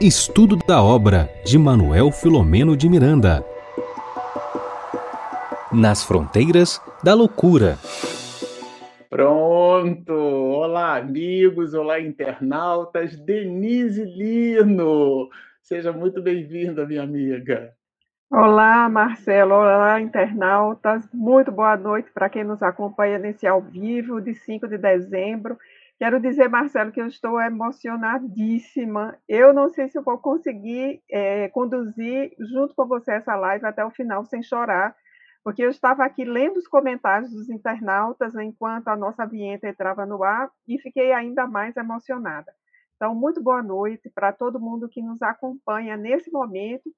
Estudo da obra de Manuel Filomeno de Miranda. Nas fronteiras da loucura. Pronto! Olá, amigos, olá, internautas. Denise Lino, seja muito bem-vinda, minha amiga. Olá, Marcelo. Olá, internautas. Muito boa noite para quem nos acompanha nesse ao vivo de 5 de dezembro. Quero dizer, Marcelo, que eu estou emocionadíssima. Eu não sei se eu vou conseguir é, conduzir junto com você essa live até o final sem chorar, porque eu estava aqui lendo os comentários dos internautas enquanto a nossa vinheta entrava no ar e fiquei ainda mais emocionada. Então, muito boa noite para todo mundo que nos acompanha nesse momento.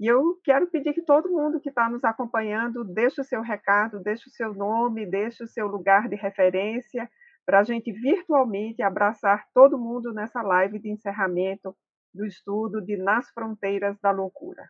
E eu quero pedir que todo mundo que está nos acompanhando deixe o seu recado, deixe o seu nome, deixe o seu lugar de referência para a gente virtualmente abraçar todo mundo nessa live de encerramento do estudo de Nas Fronteiras da Loucura.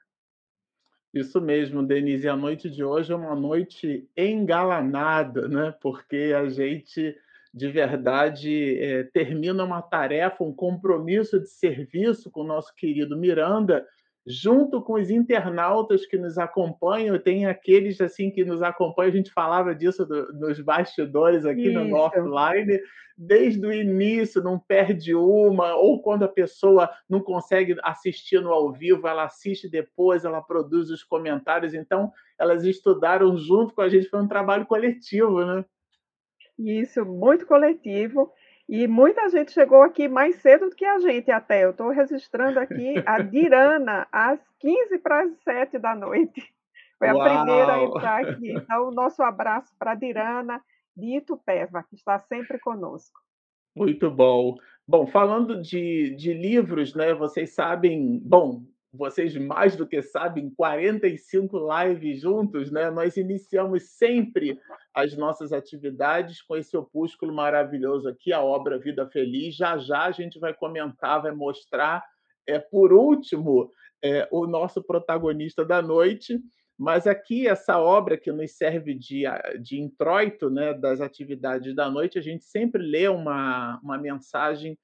Isso mesmo, Denise. A noite de hoje é uma noite engalanada, né? Porque a gente de verdade é, termina uma tarefa, um compromisso de serviço com o nosso querido Miranda junto com os internautas que nos acompanham, tem aqueles assim que nos acompanham, a gente falava disso do, nos bastidores aqui Isso. no offline, desde o início, não perde uma, ou quando a pessoa não consegue assistir no ao vivo, ela assiste depois, ela produz os comentários, então elas estudaram junto com a gente, foi um trabalho coletivo, né? Isso, muito coletivo. E muita gente chegou aqui mais cedo do que a gente até. Eu estou registrando aqui a Dirana às 15 para as 7 da noite. Foi Uau. a primeira a entrar aqui. Então, o nosso abraço para a Dirana de Itupeva, que está sempre conosco. Muito bom. Bom, falando de, de livros, né? Vocês sabem, bom, vocês mais do que sabem, 45 lives juntos, né? Nós iniciamos sempre as nossas atividades com esse opúsculo maravilhoso aqui, a obra Vida Feliz. Já já a gente vai comentar, vai mostrar. É por último é, o nosso protagonista da noite, mas aqui essa obra que nos serve de, de introito, né, das atividades da noite, a gente sempre lê uma, uma mensagem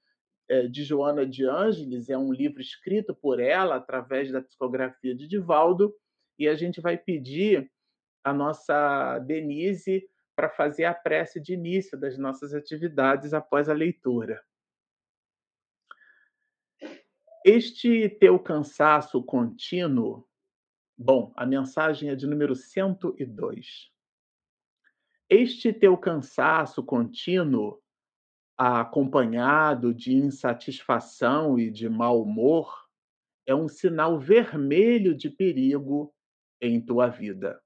de Joana de Ângeles, é um livro escrito por ela através da psicografia de Divaldo, e a gente vai pedir a nossa Denise para fazer a prece de início das nossas atividades após a leitura. Este teu cansaço contínuo, bom, a mensagem é de número 102. Este teu cansaço contínuo acompanhado de insatisfação e de mau humor, é um sinal vermelho de perigo em tua vida.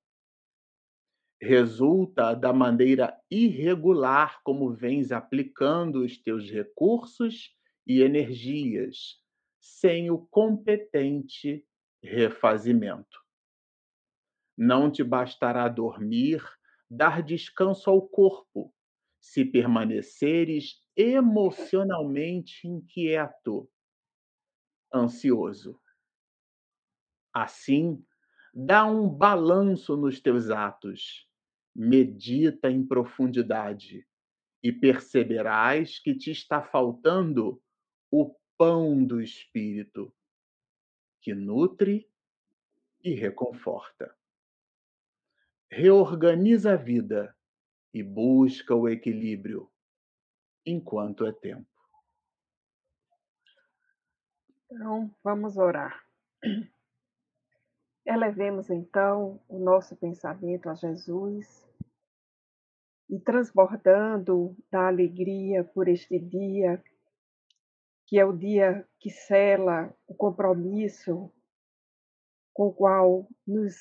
Resulta da maneira irregular como vens aplicando os teus recursos e energias, sem o competente refazimento. Não te bastará dormir, dar descanso ao corpo, se permaneceres emocionalmente inquieto, ansioso. Assim, dá um balanço nos teus atos, medita em profundidade e perceberás que te está faltando o pão do espírito, que nutre e reconforta. Reorganiza a vida e busca o equilíbrio enquanto é tempo. Então, vamos orar. Elevemos então o nosso pensamento a Jesus e transbordando da alegria por este dia, que é o dia que sela o compromisso com o qual nos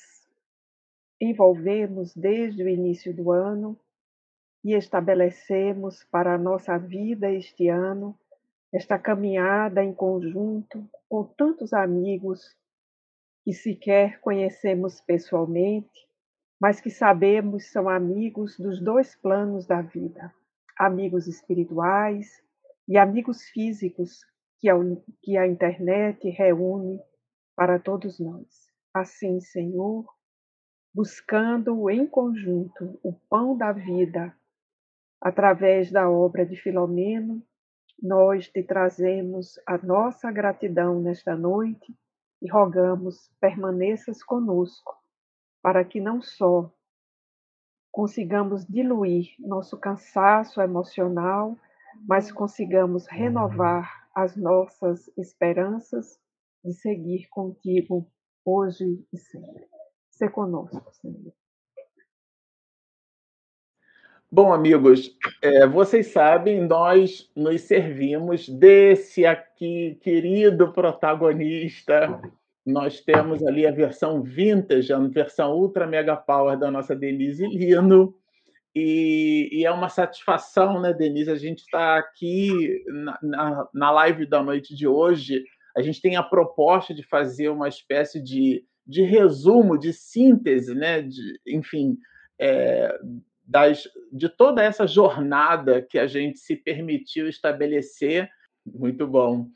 envolvemos desde o início do ano, e estabelecemos para a nossa vida este ano esta caminhada em conjunto com tantos amigos que sequer conhecemos pessoalmente, mas que sabemos são amigos dos dois planos da vida, amigos espirituais e amigos físicos que a, que a internet reúne para todos nós. Assim, Senhor, buscando em conjunto o pão da vida através da obra de Filomeno, nós te trazemos a nossa gratidão nesta noite e rogamos permaneças conosco, para que não só consigamos diluir nosso cansaço emocional, mas consigamos renovar as nossas esperanças de seguir contigo hoje e sempre. Se conosco, Senhor. Bom, amigos, é, vocês sabem, nós nos servimos desse aqui querido protagonista. Nós temos ali a versão vintage, a versão ultra mega power da nossa Denise Lino. E, e é uma satisfação, né, Denise? A gente está aqui na, na, na live da noite de hoje. A gente tem a proposta de fazer uma espécie de, de resumo, de síntese, né? De, enfim, é, das, de toda essa jornada que a gente se permitiu estabelecer. Muito bom.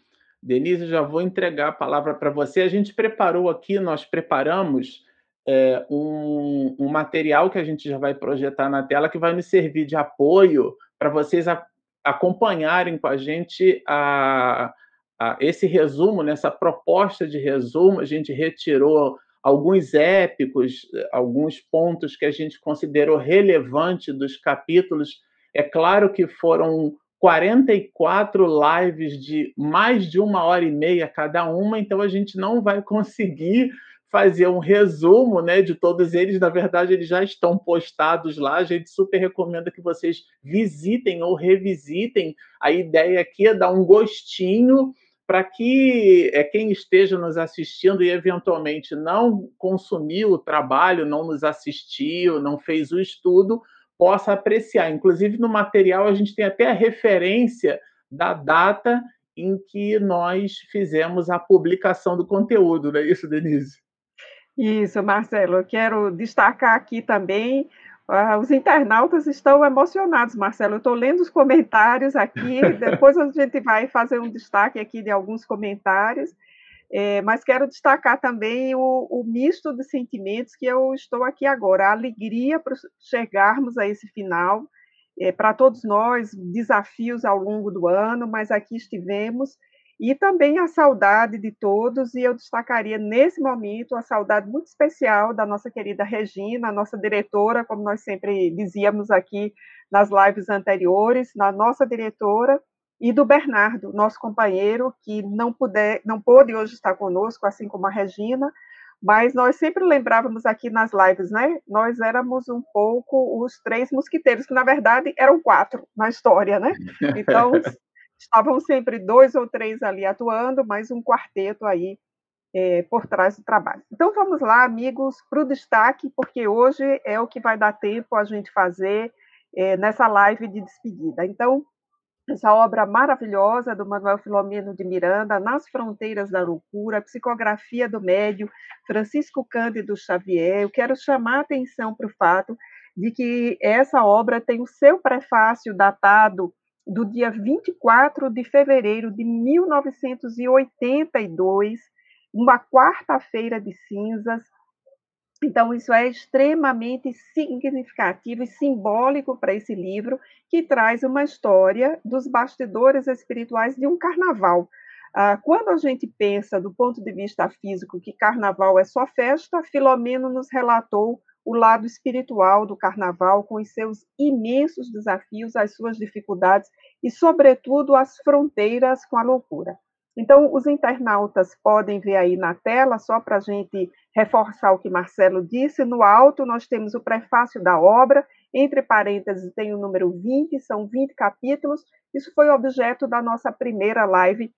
Denise, já vou entregar a palavra para você. A gente preparou aqui, nós preparamos é, um, um, material que a gente já vai projetar na tela que vai nos servir de apoio para vocês a, acompanharem com a gente a, a, esse resumo, nessa proposta de resumo. A gente retirou alguns épicos, alguns pontos que a gente considerou relevante dos capítulos. É claro que foram 44 lives de mais de uma hora e meia cada uma, então a gente não vai conseguir fazer um resumo né, de todos eles. Na verdade, eles já estão postados lá. A gente super recomenda que vocês visitem ou revisitem. A ideia aqui é dar um gostinho para que é, quem esteja nos assistindo e eventualmente não consumiu o trabalho, não nos assistiu, não fez o estudo, possa apreciar. Inclusive, no material, a gente tem até a referência da data em que nós fizemos a publicação do conteúdo, não é isso, Denise? Isso, Marcelo. Eu quero destacar aqui também Uh, os internautas estão emocionados, Marcelo. Eu estou lendo os comentários aqui, depois a gente vai fazer um destaque aqui de alguns comentários, é, mas quero destacar também o, o, misto de sentimentos que eu estou aqui agora. A alegria para chegarmos a esse final, é, para todos nós, desafios ao longo do ano, mas aqui estivemos e também a saudade de todos, e eu destacaria nesse momento a saudade muito especial da nossa querida Regina, nossa diretora, como nós sempre dizíamos aqui nas lives anteriores, na nossa diretora, e do Bernardo, nosso companheiro, que não, puder, não pôde hoje estar conosco, assim como a Regina, mas nós sempre lembrávamos aqui nas lives, né? Nós éramos um pouco os três mosquiteiros, que na verdade eram quatro na história, né? Então, estavam sempre dois ou três ali atuando, mais um quarteto aí é, por trás do trabalho. Então vamos lá, amigos, para o destaque, porque hoje é o que vai dar tempo a gente fazer é, nessa live de despedida. Então, essa obra maravilhosa do Manuel Filomeno de Miranda, Nas Fronteiras da Loucura, Psicografia do Médio, Francisco Cândido Xavier, eu quero chamar a atenção para o fato de que essa obra tem o seu prefácio datado do dia 24 de fevereiro de 1982, uma quarta-feira de cinzas. Então, isso é extremamente significativo e simbólico para esse livro, que traz uma história dos bastidores espirituais de um carnaval. Ah, quando a gente pensa do ponto de vista físico que carnaval é só festa, Filomeno nos relatou o lado espiritual do carnaval, com os seus imensos desafios, as suas dificuldades e, sobretudo, as fronteiras com a loucura. Então, os internautas podem ver aí na tela, só para a gente reforçar o que Marcelo disse, no alto nós temos o prefácio da obra, entre parênteses tem o número 20, são 20 capítulos. Isso foi objeto da nossa primeira live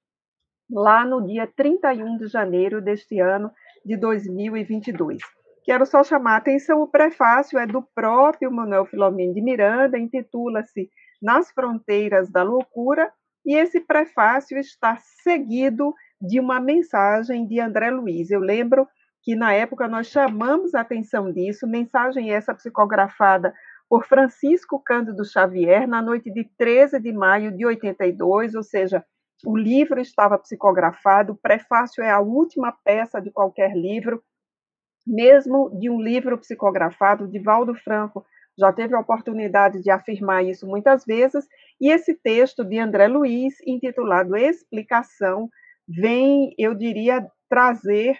lá no dia 31 de janeiro deste ano de 2022. Quero só chamar a atenção, o prefácio é do próprio Manuel Filomeno de Miranda, intitula-se Nas Fronteiras da Loucura, e esse prefácio está seguido de uma mensagem de André Luiz. Eu lembro que na época nós chamamos a atenção disso, mensagem essa psicografada por Francisco Cândido Xavier na noite de 13 de maio de 82, ou seja, o livro estava psicografado, o prefácio é a última peça de qualquer livro, mesmo de um livro psicografado, de Valdo Franco já teve a oportunidade de afirmar isso muitas vezes, e esse texto de André Luiz, intitulado Explicação, vem, eu diria, trazer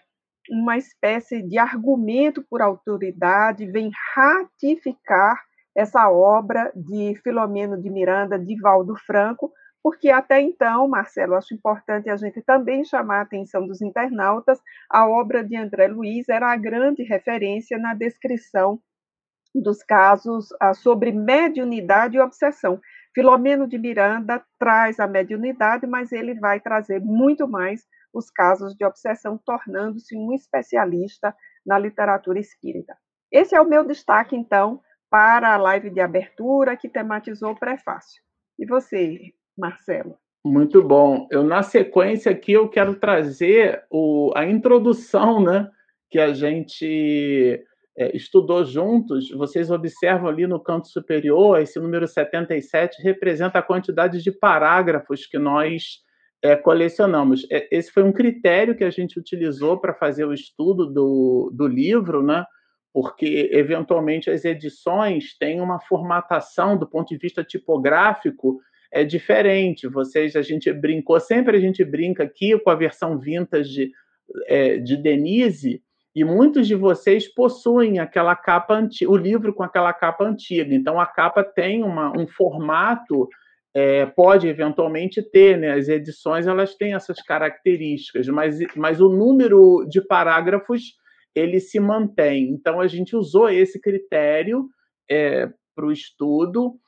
uma espécie de argumento por autoridade, vem ratificar essa obra de Filomeno de Miranda, de Valdo Franco, porque até então, Marcelo, acho importante a gente também chamar a atenção dos internautas, a obra de André Luiz era a grande referência na descrição dos casos ah, sobre mediunidade e obsessão. Filomeno de Miranda traz a mediunidade, mas ele vai trazer muito mais os casos de obsessão, tornando-se um especialista na literatura espírita. Esse é o meu destaque, então, para a live de abertura que tematizou o prefácio. E você, Marcelo. Muito bom. Eu, na sequência aqui, eu quero trazer o, a introdução né, que a gente é, estudou juntos. Vocês observam ali no canto superior, esse número 77 representa a quantidade de parágrafos que nós é, colecionamos. É, esse foi um critério que a gente utilizou para fazer o estudo do, do livro, né? porque eventualmente as edições têm uma formatação do ponto de vista tipográfico é diferente. Vocês, a gente brincou, sempre a gente brinca aqui com a versão vintage de, é, de Denise, e muitos de vocês possuem aquela capa antiga, o livro com aquela capa antiga. Então a capa tem uma, um formato, é, pode eventualmente ter, né? As edições elas têm essas características, mas, mas o número de parágrafos ele se mantém. Então a gente usou esse critério é, para o estudo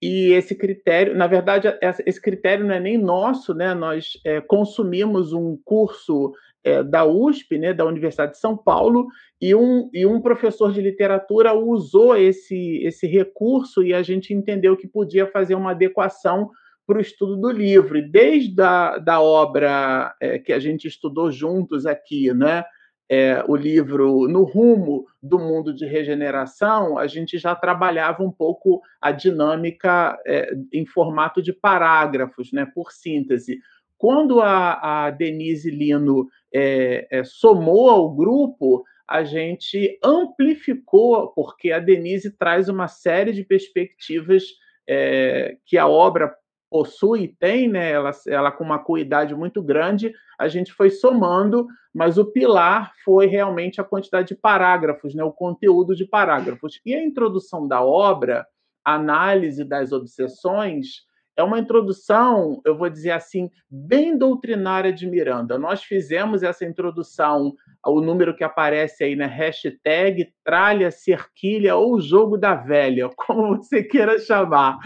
e esse critério, na verdade, esse critério não é nem nosso, né? Nós é, consumimos um curso é, da USP, né, da Universidade de São Paulo, e um, e um professor de literatura usou esse, esse recurso e a gente entendeu que podia fazer uma adequação para o estudo do livro. Desde a da obra é, que a gente estudou juntos aqui, né, é, o livro No Rumo do Mundo de Regeneração, a gente já trabalhava um pouco a dinâmica é, em formato de parágrafos, né, por síntese. Quando a, a Denise Lino é, é somou ao grupo, a gente amplificou, porque a Denise traz uma série de perspectivas é, que a obra possui tem, né? Ela, ela com uma cuidade muito grande, a gente foi somando, mas o pilar foi realmente a quantidade de parágrafos, né? O conteúdo de parágrafos. E a introdução da obra, análise das obsessões, é uma introdução, eu vou dizer assim, bem doutrinária de Miranda. Nós fizemos essa introdução, o número que aparece aí na hashtag tralha, cerquilha ou jogo da velha, como você queira chamar.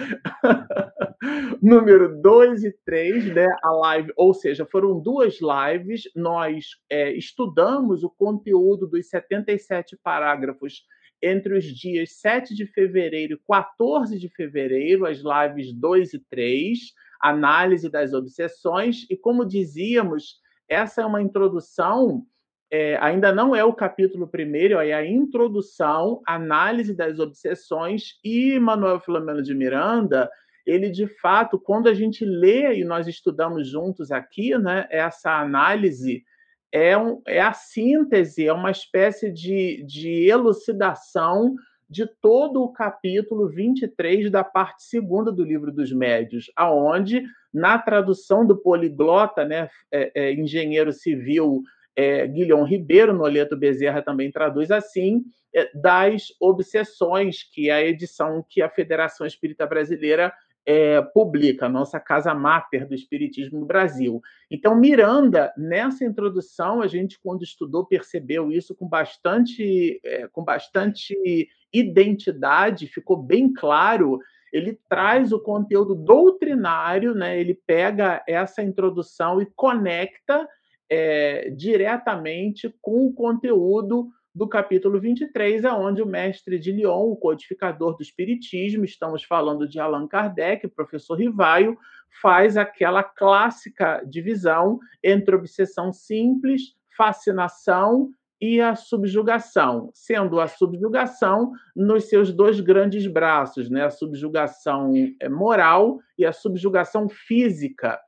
número 2 e 3, né, a live, ou seja, foram duas lives, nós é, estudamos o conteúdo dos 77 parágrafos entre os dias 7 de fevereiro e 14 de fevereiro, as lives 2 e 3, análise das obsessões, e como dizíamos, essa é uma introdução, é, ainda não é o capítulo primeiro, é a introdução, análise das obsessões, e Manuel Filomeno de Miranda, ele de fato, quando a gente lê e nós estudamos juntos aqui, né, essa análise, é, um, é a síntese, é uma espécie de, de elucidação de todo o capítulo 23 da parte segunda do livro dos médios, aonde na tradução do poliglota, né, é, é, engenheiro civil é, Ribeiro, Noleto Bezerra também traduz assim, é, das obsessões, que é a edição que a Federação Espírita Brasileira é, publica, a nossa casa máter do Espiritismo no Brasil. Então, Miranda, nessa introdução, a gente, quando estudou, percebeu isso com bastante, é, com bastante identidade, ficou bem claro. Ele traz o conteúdo doutrinário, né? ele pega essa introdução e conecta é, diretamente com o conteúdo do capítulo 23, é onde o mestre de Lyon, o codificador do Espiritismo, estamos falando de Allan Kardec, professor Rivaio, faz aquela clássica divisão entre obsessão simples, fascinação e a subjugação, sendo a subjugação nos seus dois grandes braços, né? a subjugação é, moral e a subjugação física.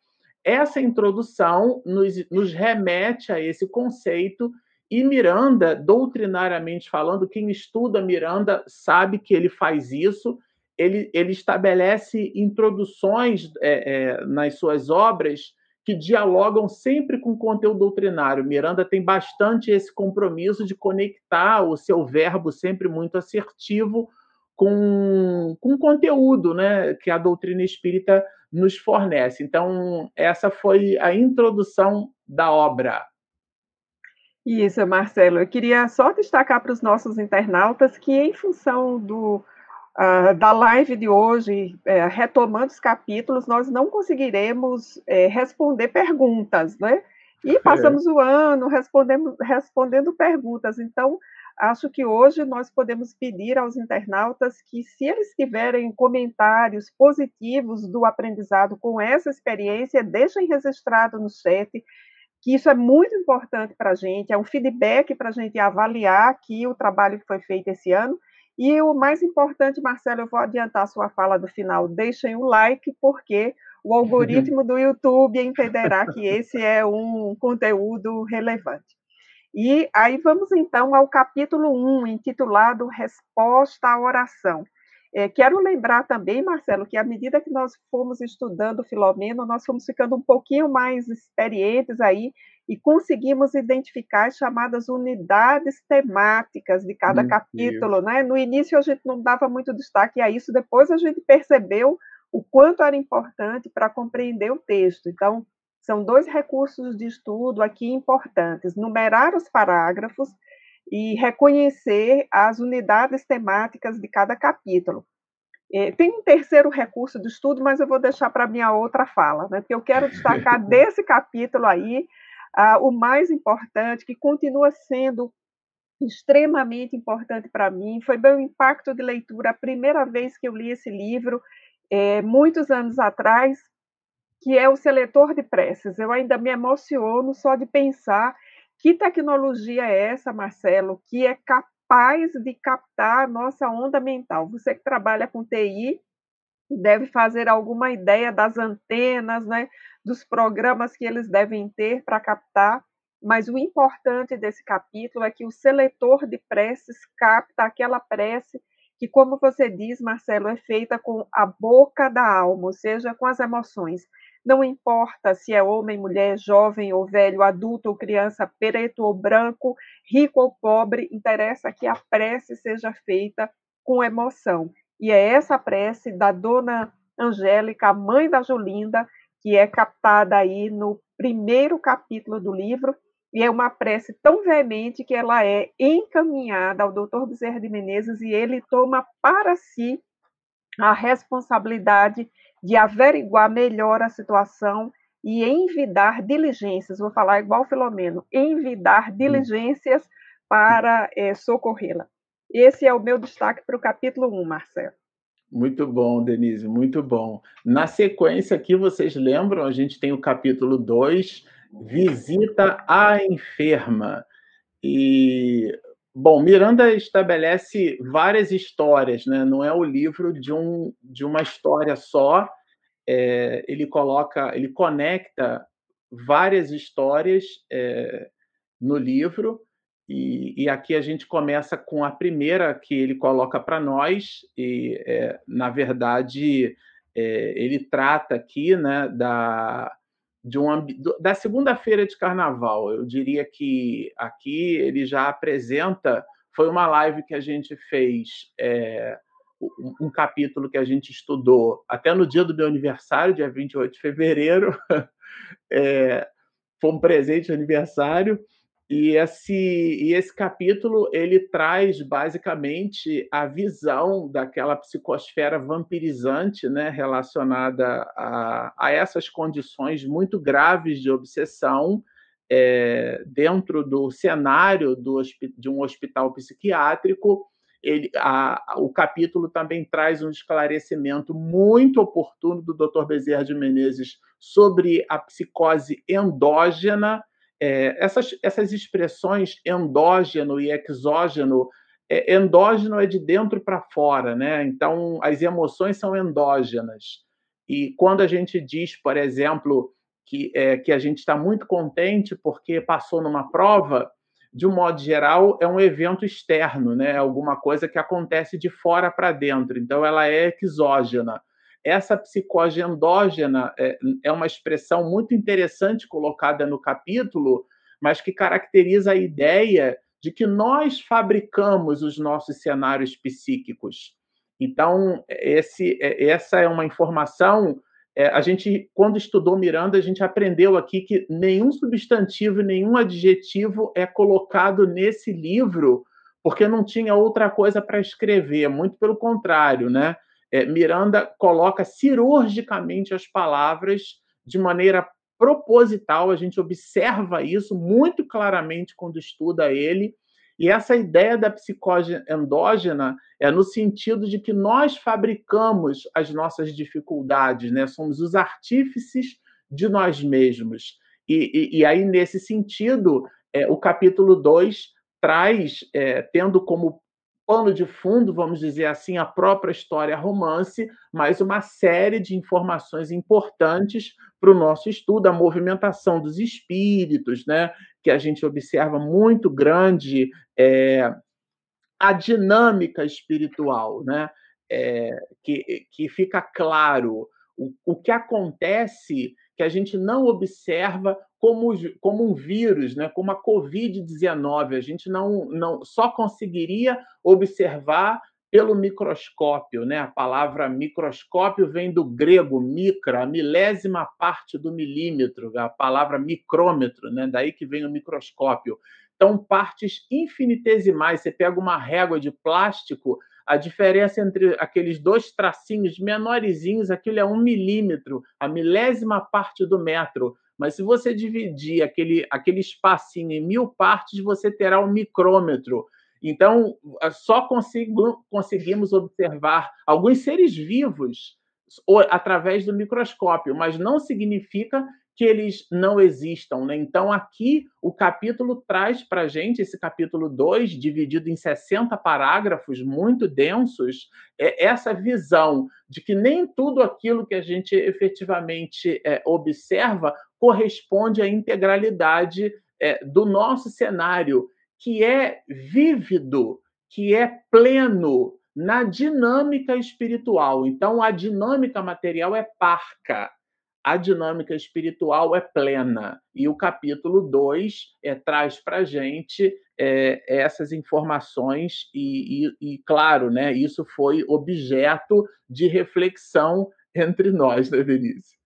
Essa introdução nos, nos remete a esse conceito E Miranda, doutrinariamente falando, quem estuda Miranda sabe que ele faz isso. Ele, ele estabelece introduções é, é, nas suas obras que dialogam sempre com conteúdo doutrinário. Miranda tem bastante esse compromisso de conectar o seu verbo sempre muito assertivo com, com conteúdo né, que a doutrina espírita nos fornece. Então, essa foi a introdução da obra. Isso, Marcelo. Eu queria só destacar para os nossos internautas que, em função do, uh, da live de hoje, uh, retomando os capítulos, nós não conseguiremos uh, responder perguntas, né? E é. passamos é. o ano respondendo, respondendo perguntas. Então, acho que hoje nós podemos pedir aos internautas que, se eles tiverem comentários positivos do aprendizado com essa experiência, deixem registrado no chat que isso é muito importante para a gente, é um feedback para a gente avaliar aqui o trabalho que foi feito esse ano. E o mais importante, Marcelo, eu vou adiantar a sua fala do final, deixem o like, porque o algoritmo do YouTube entenderá que esse é um conteúdo relevante. E aí vamos então ao capítulo 1, intitulado Resposta à Oração. É, quero lembrar também, Marcelo, que à medida que nós fomos estudando Filomeno, nós fomos ficando um pouquinho mais experientes aí e conseguimos identificar as chamadas unidades temáticas de cada Meu capítulo, Deus. né? No início a gente não dava muito destaque a isso, depois a gente percebeu o quanto era importante para compreender o texto. Então, são dois recursos de estudo aqui importantes: numerar os parágrafos e reconhecer as unidades temáticas de cada capítulo. É, tem um terceiro recurso de estudo, mas eu vou deixar para minha outra fala, né? porque eu quero destacar desse capítulo aí o mais importante, que continua sendo extremamente importante para mim, foi meu impacto de leitura a primeira vez que eu li esse livro, é, muitos anos atrás, que é o seletor de preces. Eu ainda me emociono só de pensar que tecnologia é essa, Marcelo, que é capaz de captar a nossa onda mental? Você que trabalha com TI deve fazer alguma ideia das antenas, né, dos programas que eles devem ter para captar, mas o importante desse capítulo é que o seletor de preces capta aquela prece que, como você diz, Marcelo, é feita com a boca da alma, ou seja, com as emoções. Não importa se é homem, mulher, jovem ou velho, adulto ou criança, preto ou branco, rico ou pobre, interessa que a prece seja feita com emoção. E é essa prece da dona Angélica, a mãe da Julinda, que é captada aí no primeiro capítulo do livro, e é uma prece tão veemente que ela é encaminhada ao doutor Bezerra de Menezes e ele toma para si a responsabilidade de averiguar melhor a situação e envidar diligências, vou falar igual Filomeno, envidar hum. diligências para é, socorrê-la. Esse é o meu destaque para o capítulo 1, Marcelo. Muito bom, Denise, muito bom. Na sequência aqui, vocês lembram, a gente tem o capítulo 2, Visita à Enferma. E Bom, Miranda estabelece várias histórias, né? não é o livro de, um, de uma história só. É, ele coloca, ele conecta várias histórias é, no livro, e, e, aqui a gente começa com a primeira que ele coloca para nós, e é, na verdade é, ele trata aqui né, da, de um, da segunda-feira de carnaval. Eu diria que aqui ele já apresenta. Foi uma live que a gente fez, é, um, capítulo que a gente estudou até no dia do meu aniversário, dia 28 de fevereiro. É, foi um presente de aniversário. E esse, e esse capítulo ele traz basicamente a visão daquela psicosfera vampirizante né, relacionada a, a essas condições muito graves de obsessão é, dentro do cenário do, de um hospital psiquiátrico. Ele, a, o capítulo também traz um esclarecimento muito oportuno do Dr. Bezerra de Menezes sobre a psicose endógena é, essas, essas expressões endógeno e exógeno, é, endógeno é de dentro para fora, né? Então, as emoções são endógenas. E quando a gente diz, por exemplo, que, é, que a gente está muito contente porque passou numa prova, de um modo geral, é um evento externo, né? alguma coisa que acontece de fora para dentro, então ela é exógena. Essa psicose endógena é, é uma expressão muito interessante colocada no capítulo, mas que caracteriza a ideia de que nós fabricamos os nossos cenários psíquicos. Então, esse, é, essa é uma informação. É, a gente, quando estudou Miranda, a gente aprendeu aqui que nenhum substantivo, nenhum adjetivo é colocado nesse livro porque não tinha outra coisa para escrever. Muito pelo contrário, né? É, Miranda coloca cirurgicamente as palavras de maneira proposital. A gente observa isso muito claramente quando estuda ele. E essa ideia da psicose endógena é no sentido de que nós fabricamos as nossas dificuldades, né? somos os artífices de nós mesmos. E, e, e aí, nesse sentido, é, o capítulo 2 traz, é, tendo como pano de fundo, vamos dizer assim, a própria história romance, mas uma série de informações importantes para o nosso estudo, a movimentação dos espíritos, né, que a gente observa muito grande, é, a dinâmica espiritual, né, é, que, que fica claro o, o que acontece que a gente não observa como, como um vírus, né, como a Covid-19. A gente não, não só conseguiria observar pelo microscópio, né? A palavra microscópio vem do grego micra, a milésima parte do milímetro, a palavra micrômetro, né? Daí que vem o microscópio. Então, partes infinitesimais. Você pega uma régua de plástico, a diferença entre aqueles dois tracinhos menorzinhos, aquilo é um milímetro, a milésima parte do metro. Mas se você dividir aquele, aquele espacinho em mil partes, você terá um micrômetro. Então, só consigo, conseguimos observar alguns seres vivos através do microscópio, mas não significa que eles não existam. Né? Então, aqui o capítulo traz para a gente, esse capítulo 2, dividido em 60 parágrafos muito densos, é essa visão de que nem tudo aquilo que a gente efetivamente é, observa corresponde à integralidade é, do nosso cenário, que é vívido, que é pleno na dinâmica espiritual. Então, a dinâmica material é parca a dinâmica espiritual é plena. E o capítulo 2 é, traz para a gente é, essas informações, e, e, e, claro, né, isso foi objeto de reflexão entre nós, né, Denise?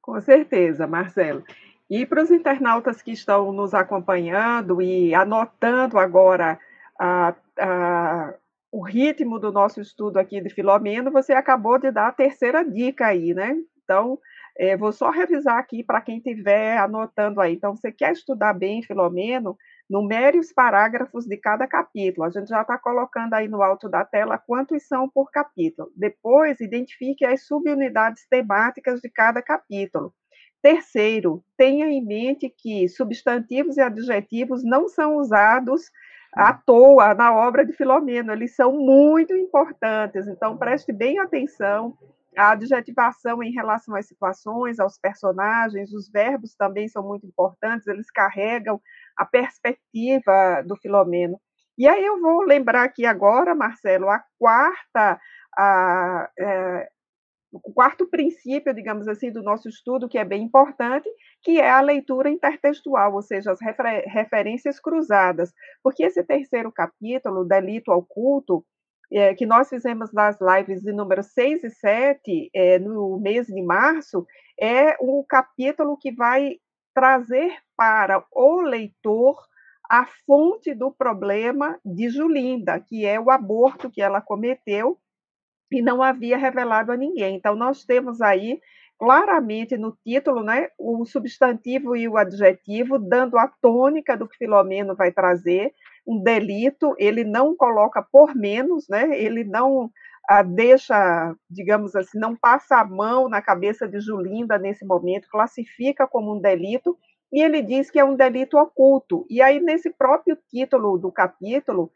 Com certeza, Marcelo. E para os internautas que estão nos acompanhando e anotando agora a, a, o ritmo do nosso estudo aqui de Filomeno, você acabou de dar a terceira dica aí, né? Então, é, vou só revisar aqui para quem estiver anotando aí. Então, você quer estudar bem Filomeno? Numere os parágrafos de cada capítulo. A gente já está colocando aí no alto da tela quantos são por capítulo. Depois, identifique as subunidades temáticas de cada capítulo. Terceiro, tenha em mente que substantivos e adjetivos não são usados à toa na obra de Filomeno, eles são muito importantes, então preste bem atenção a adjetivação em relação às situações, aos personagens, os verbos também são muito importantes, eles carregam a perspectiva do Filomeno. E aí eu vou lembrar aqui agora, Marcelo, a quarta, a, é, o quarto princípio, digamos assim, do nosso estudo, que é bem importante, que é a leitura intertextual, ou seja, as refer referências cruzadas. Porque esse terceiro capítulo, Delito ao Culto, é, que nós fizemos nas lives de número 6 e 7, é, no mês de março, é um capítulo que vai trazer para o leitor a fonte do problema de Julinda, que é o aborto que ela cometeu e não havia revelado a ninguém. Então, nós temos aí claramente no título né, o substantivo e o adjetivo, dando a tônica do que Filomeno vai trazer, um delito, ele não coloca por menos, né? Ele não ah, deixa, digamos assim, não passa a mão na cabeça de Julinda nesse momento, classifica como um delito e ele diz que é um delito oculto. E aí nesse próprio título do capítulo,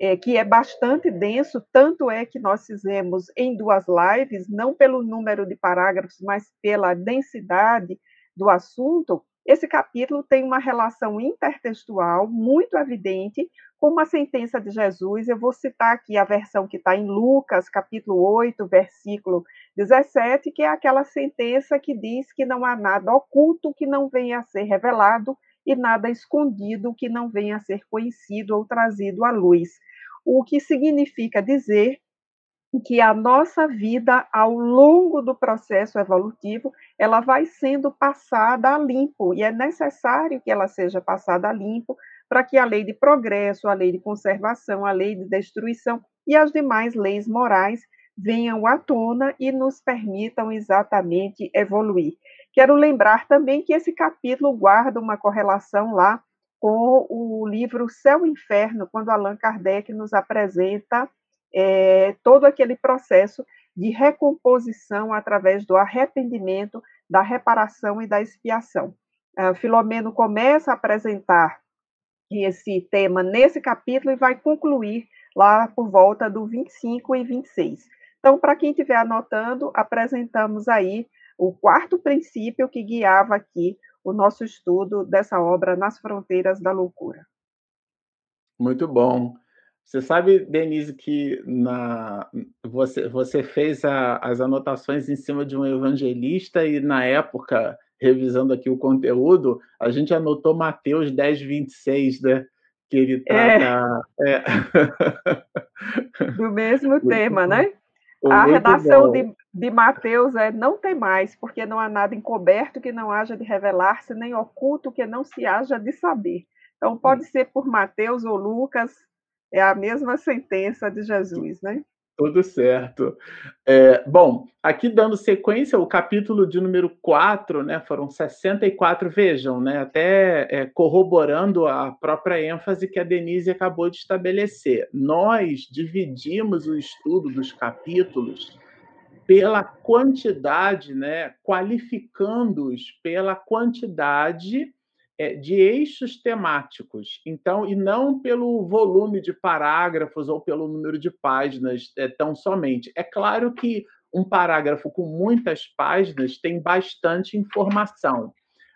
é, que é bastante denso, tanto é que nós fizemos em duas lives, não pelo número de parágrafos, mas pela densidade do assunto, esse capítulo tem uma relação intertextual muito evidente com uma sentença de Jesus. Eu vou citar aqui a versão que está em Lucas, capítulo 8, versículo 17, que é aquela sentença que diz que não há nada oculto que não venha a ser revelado e nada escondido que não venha a ser conhecido ou trazido à luz. O que significa dizer que a nossa vida, ao longo do processo evolutivo, ela vai sendo passada a limpo, e é necessário que ela seja passada a limpo para que a lei de progresso, a lei de conservação, a lei de destruição e as demais leis morais venham à tona e nos permitam exatamente evoluir. Quero lembrar também que esse capítulo guarda uma correlação lá com o livro Céu e Inferno, quando Allan Kardec nos apresenta é, todo aquele processo de recomposição através do arrependimento, da reparação e da expiação. Uh, Filomeno começa a apresentar esse tema nesse capítulo e vai concluir lá por volta do 25 e 26. Então, para quem estiver anotando, apresentamos aí o quarto princípio que guiava aqui o nosso estudo dessa obra Nas Fronteiras da Loucura. Muito bom. Você sabe, Denise, que na, você, você fez a, as anotações em cima de um evangelista e, na época, revisando aqui o conteúdo, a gente anotou Mateus 10, 26, né? Que ele é. trata. É. É. Do mesmo tema, né? A redação de, de Mateus é não tem mais, porque não há nada encoberto que não haja de revelar-se, nem oculto que não se haja de saber. Então, pode ser por Mateus ou Lucas, é a mesma sentença de Jesus, né? Tudo certo. É, bom, aqui dando sequência, o capítulo de número 4, né, foram 64, vejam, né, até é, corroborando a própria ênfase que a Denise acabou de estabelecer. Nós dividimos o estudo dos capítulos pela quantidade, né, qualificando-os pela quantidade de eixos temáticos, então, e não pelo volume de parágrafos ou pelo número de páginas é, tão somente. É claro que um parágrafo com muitas páginas tem bastante informação,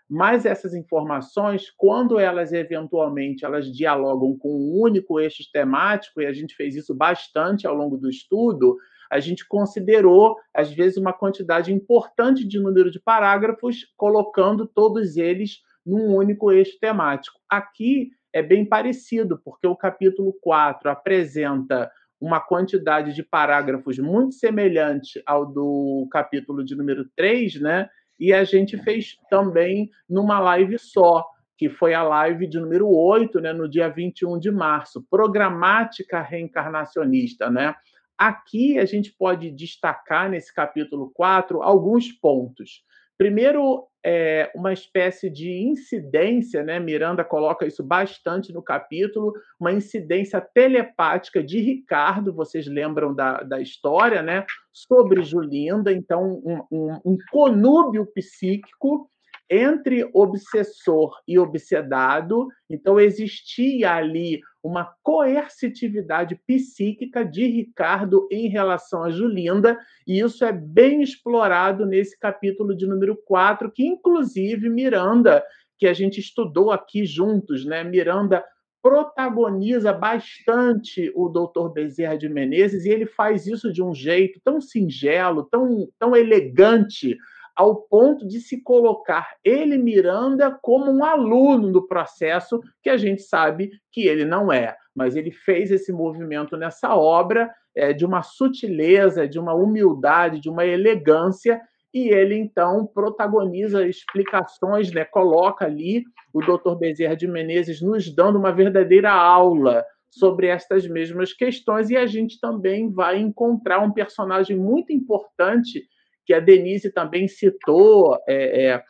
mas essas informações, quando elas eventualmente elas dialogam com um único eixo temático, e a gente fez isso bastante ao longo do estudo, a gente considerou, às vezes, uma quantidade importante de número de parágrafos, colocando todos eles num único eixo temático. Aqui é bem parecido, porque o capítulo 4 apresenta uma quantidade de parágrafos muito semelhante ao do capítulo de número 3, né? E a gente fez também numa live só, que foi a live de número 8, né, no dia 21 de março, programática reencarnacionista, né? Aqui a gente pode destacar nesse capítulo 4 alguns pontos. Primeiro, é, uma espécie de incidência, né? Miranda coloca isso bastante no capítulo, uma incidência telepática de Ricardo, vocês lembram da, da história, né? Sobre Julinda, então, um, um, um conúbio psíquico entre obsessor e obsedado, então existia ali uma coercitividade psíquica de Ricardo em relação a Julinda, e isso é bem explorado nesse capítulo de número 4, que inclusive Miranda, que a gente estudou aqui juntos, né? Miranda protagoniza bastante o Dr. Bezerra de Menezes e ele faz isso de um jeito tão singelo, tão, tão elegante, ao ponto de se colocar ele, Miranda, como um aluno do processo, que a gente sabe que ele não é. Mas ele fez esse movimento nessa obra é, de uma sutileza, de uma humildade, de uma elegância, e ele então protagoniza explicações, né, coloca ali o Dr. Bezerra de Menezes nos dando uma verdadeira aula sobre estas mesmas questões, e a gente também vai encontrar um personagem muito importante que a Denise também citou é, é,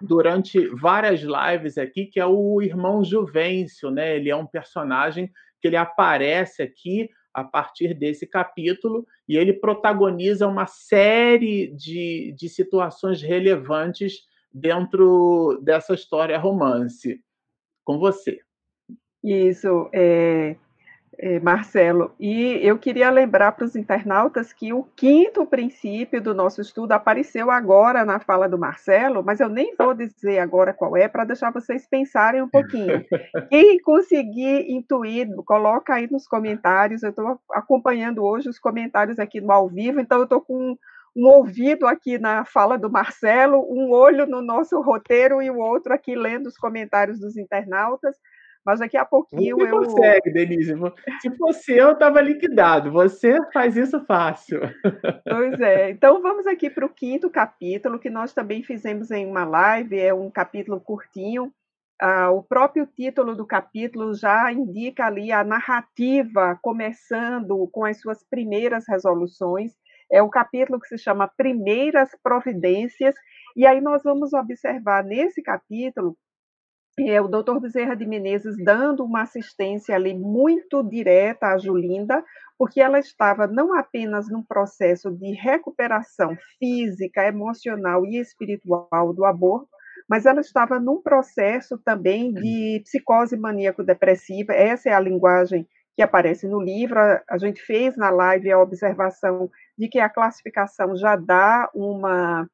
durante várias lives aqui, que é o irmão Juvencio, né? Ele é um personagem que ele aparece aqui a partir desse capítulo e ele protagoniza uma série de, de situações relevantes dentro dessa história romance. Com você. Isso. É... é, Marcelo. E eu queria lembrar para os internautas que o quinto princípio do nosso estudo apareceu agora na fala do Marcelo, mas eu nem vou dizer agora qual é, para deixar vocês pensarem um pouquinho. Quem conseguir intuir, coloca aí nos comentários. Eu estou acompanhando hoje os comentários aqui no ao vivo, então eu estou com um ouvido aqui na fala do Marcelo, um olho no nosso roteiro e o outro aqui lendo os comentários dos internautas. Mas daqui a pouquinho Você eu. consegue, Denise. Se fosse eu, estava liquidado. Você faz isso fácil. Pois é. Então vamos aqui para o quinto capítulo, que nós também fizemos em uma live, é um capítulo curtinho. Ah, o próprio título do capítulo já indica ali a narrativa começando com as suas primeiras resoluções. É o capítulo que se chama Primeiras Providências, e aí nós vamos observar nesse capítulo é, o doutor Bezerra de Menezes dando uma assistência ali muito direta à Julinda, porque ela estava não apenas num processo de recuperação física, emocional e espiritual do aborto, mas ela estava num processo também de psicose maníaco-depressiva, essa é a linguagem que aparece no livro, a gente fez na live a observação de que a classificação já dá uma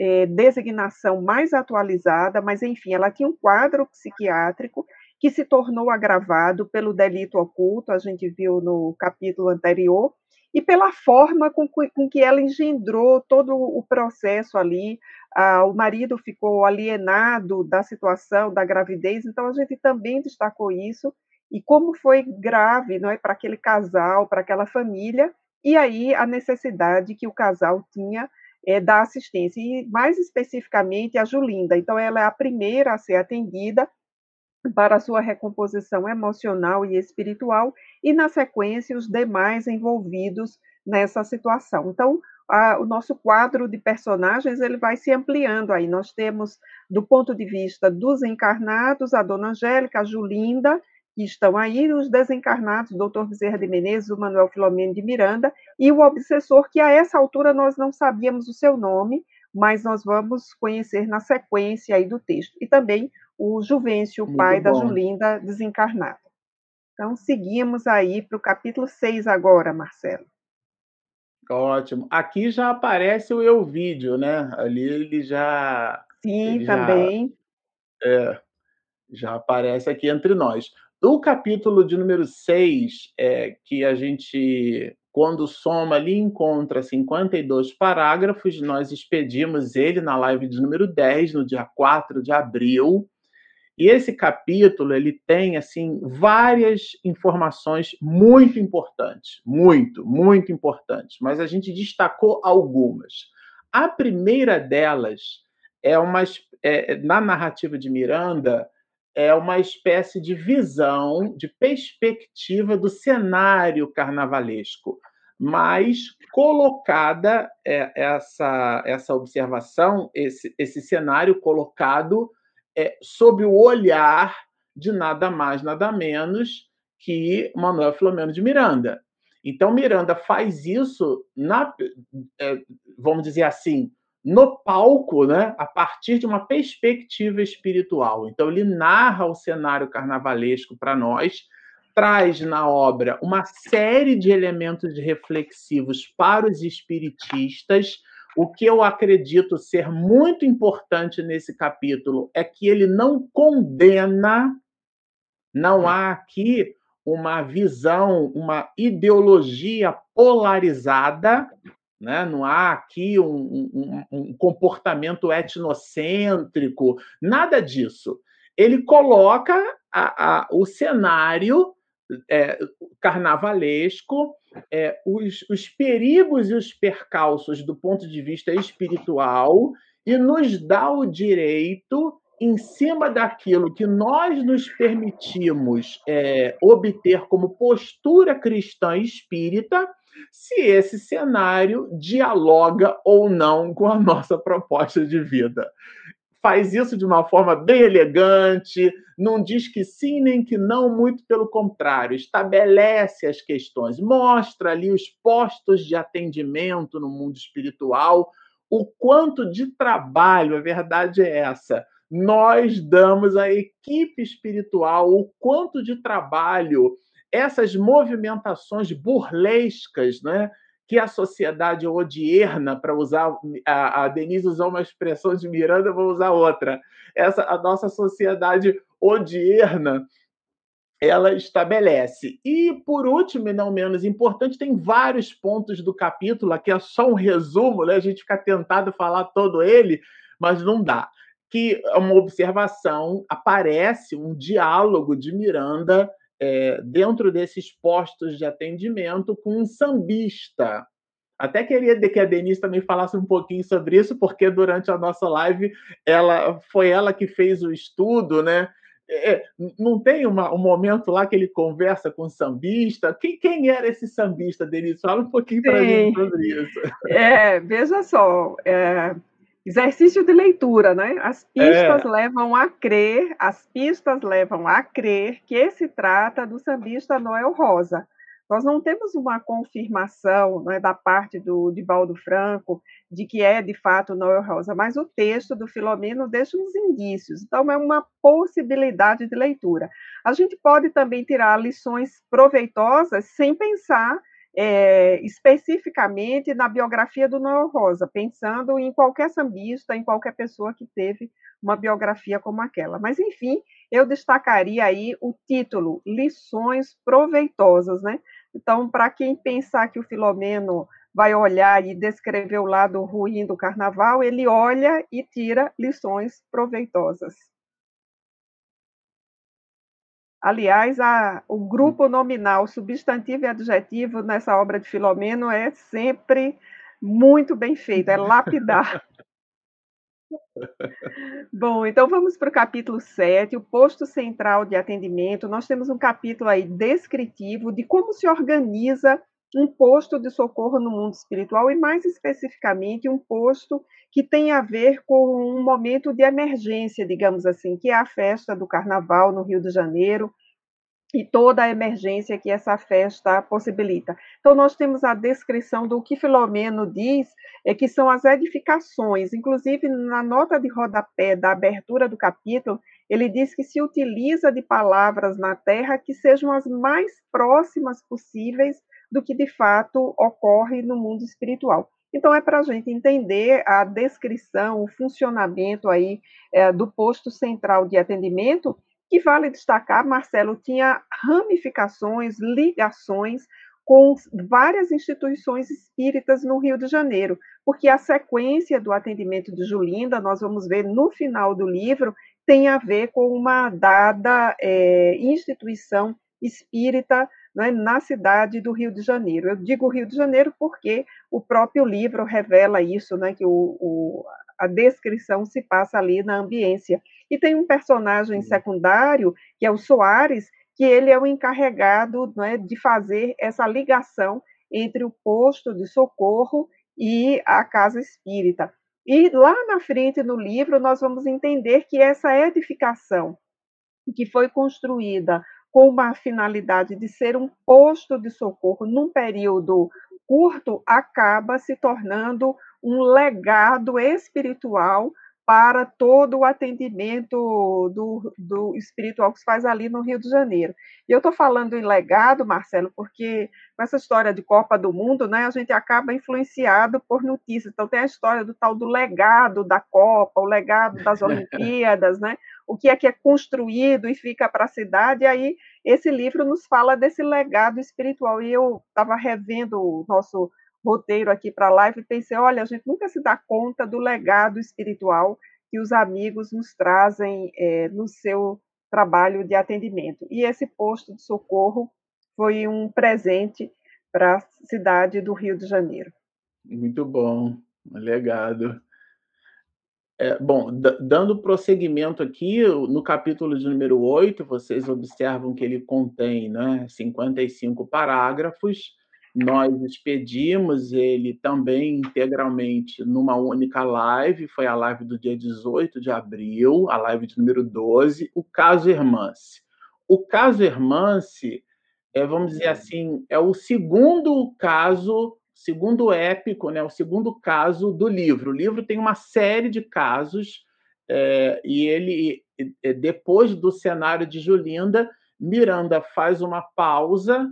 é, designação mais atualizada, mas enfim, ela tinha um quadro psiquiátrico que se tornou agravado pelo delito oculto, a gente viu no capítulo anterior, e pela forma com, com que ela engendrou todo o processo ali. Ah, o marido ficou alienado da situação da gravidez, então a gente também destacou isso, e como foi grave não é, para aquele casal, para aquela família, e aí a necessidade que o casal tinha é, da assistência, e mais especificamente a Julinda. Então, ela é a primeira a ser atendida para sua recomposição emocional e espiritual, e, na sequência, os demais envolvidos nessa situação. Então, a, o nosso quadro de personagens ele vai se ampliando aí. Nós temos, do ponto de vista dos encarnados, a Dona Angélica, a Julinda, que estão aí, os desencarnados, o doutor Bezerra de Menezes, o Manuel Filomeno de Miranda, e o obsessor, que a essa altura nós não sabíamos o seu nome, mas nós vamos conhecer na sequência aí do texto. E também o Juvencio, o pai da Julinda, desencarnado. Então, seguimos aí para o capítulo 6 agora, Marcelo. Ótimo. Aqui já aparece o eu vídeo, né? Ali ele já. Sim, ele também. Já, é, já aparece aqui entre nós. O capítulo de número 6, é, que a gente, quando soma ali, encontra 52 parágrafos, nós expedimos ele na live de número 10, no dia 4 de abril. E esse capítulo, ele tem, assim, várias informações muito importantes, muito, muito importantes, mas a gente destacou algumas. A primeira delas é uma, é, na narrativa de Miranda, é uma espécie de visão, de perspectiva do cenário carnavalesco, mas colocada é, essa, essa observação, esse, esse cenário colocado é, sob o olhar de nada mais, nada menos que Manuel Filomeno de Miranda. Então, Miranda faz isso, na, é, vamos dizer assim, no palco, né, a partir de uma perspectiva espiritual. Então, ele narra o cenário carnavalesco para nós, traz na obra uma série de elementos reflexivos para os espiritistas. O que eu acredito ser muito importante nesse capítulo é que ele não condena, não há aqui uma visão, uma ideologia polarizada né? Não há aqui um, um, um comportamento etnocêntrico, nada disso. Ele coloca a, a, o cenário é, carnavalesco, é, os, os perigos e os percalços do ponto de vista espiritual e nos dá o direito, em cima daquilo que nós nos permitimos é, obter como postura cristã espírita, se esse cenário dialoga ou não com a nossa proposta de vida. Faz isso de uma forma bem elegante, não diz que sim nem que não, muito pelo contrário, estabelece as questões, mostra ali os postos de atendimento no mundo espiritual, o quanto de trabalho, a verdade é essa, nós damos à equipe espiritual, o quanto de trabalho essas movimentações burlescas, né? que a sociedade odierna, para usar a, a Denise usou uma expressão de Miranda, vou usar outra. Essa a nossa sociedade odierna ela estabelece. E por último, e não menos importante, tem vários pontos do capítulo, aqui é só um resumo, né? A gente fica tentado falar todo ele, mas não dá. Que é uma observação, aparece um diálogo de Miranda é, dentro desses postos de atendimento com um sambista. Até queria que a Denise também falasse um pouquinho sobre isso, porque durante a nossa live ela foi ela que fez o estudo, né? É, não tem uma, um momento lá que ele conversa com o sambista? Quem, quem era esse sambista, Denise? Fala um pouquinho para mim sobre isso. É, veja só, é, Exercício de leitura, né? As pistas é. levam a crer, as pistas levam a crer que se trata do sambista Noel Rosa. Nós não temos uma confirmação né, da parte do Divaldo Franco de que é de fato Noel Rosa, mas o texto do Filomeno deixa uns indícios, então é uma possibilidade de leitura. A gente pode também tirar lições proveitosas sem pensar é, especificamente na biografia do Noel Rosa, pensando em qualquer sambista, em qualquer pessoa que teve uma biografia como aquela. Mas, enfim, eu destacaria aí o título, Lições Proveitosas, né? Então, para quem pensar que o Filomeno vai olhar e descrever o lado ruim do carnaval, ele olha e tira lições proveitosas. Aliás, a, o grupo nominal, substantivo e adjetivo nessa obra de Filomeno é sempre muito bem feito, é lapidar. Bom, então vamos para o capítulo 7, o posto central de atendimento. Nós temos um capítulo aí descritivo de como se organiza um posto de socorro no mundo espiritual e, mais especificamente, um posto que tem a ver com um momento de emergência, digamos assim, que é a festa do Carnaval no Rio de Janeiro e toda a emergência que essa festa possibilita. Então, nós temos a descrição do que Filomeno diz, é que são as edificações, inclusive na nota de rodapé da abertura do capítulo, ele diz que se utiliza de palavras na terra que sejam as mais próximas possíveis do que de fato ocorre no mundo espiritual. Então, é para a gente entender a descrição, o funcionamento aí é, do posto central de atendimento, que vale destacar, Marcelo, tinha ramificações, ligações com várias instituições espíritas no Rio de Janeiro, porque a sequência do atendimento de Julinda, nós vamos ver no final do livro, tem a ver com uma dada é, instituição espírita né, na cidade do Rio de Janeiro. Eu digo Rio de Janeiro porque o próprio livro revela isso, né, que o, o, a descrição se passa ali na ambiência. E tem um personagem secundário, que é o Soares, que ele é o encarregado né, de fazer essa ligação entre o posto de socorro e a casa espírita. E lá na frente no livro nós vamos entender que essa edificação que foi construída com uma finalidade de ser um posto de socorro num período curto, acaba se tornando um legado espiritual para todo o atendimento do, do espiritual que se faz ali no Rio de Janeiro. E eu estou falando em legado, Marcelo, porque com essa história de Copa do Mundo, né, a gente acaba influenciado por notícias. Então tem a história do tal do legado da Copa, o legado das Olimpíadas, né? O que é que é construído e fica para a cidade, e aí esse livro nos fala desse legado espiritual. E eu estava revendo o nosso roteiro aqui para a live e pensei, olha, a gente nunca se dá conta do legado espiritual que os amigos nos trazem é, no seu trabalho de atendimento. E esse posto de socorro foi um presente para a cidade do Rio de Janeiro. Muito bom, legado. É, bom, dando prosseguimento aqui, no capítulo de número 8, vocês observam que ele contém né, 55 parágrafos, nós expedimos ele também integralmente numa única live, foi a live do dia 18 de abril, a live de número 12, o caso Hermance. O caso Hermance, é, vamos dizer assim, é o segundo caso, segundo épico, né, o segundo caso do livro. O livro tem uma série de casos, é, e ele, depois do cenário de Julinda, Miranda faz uma pausa,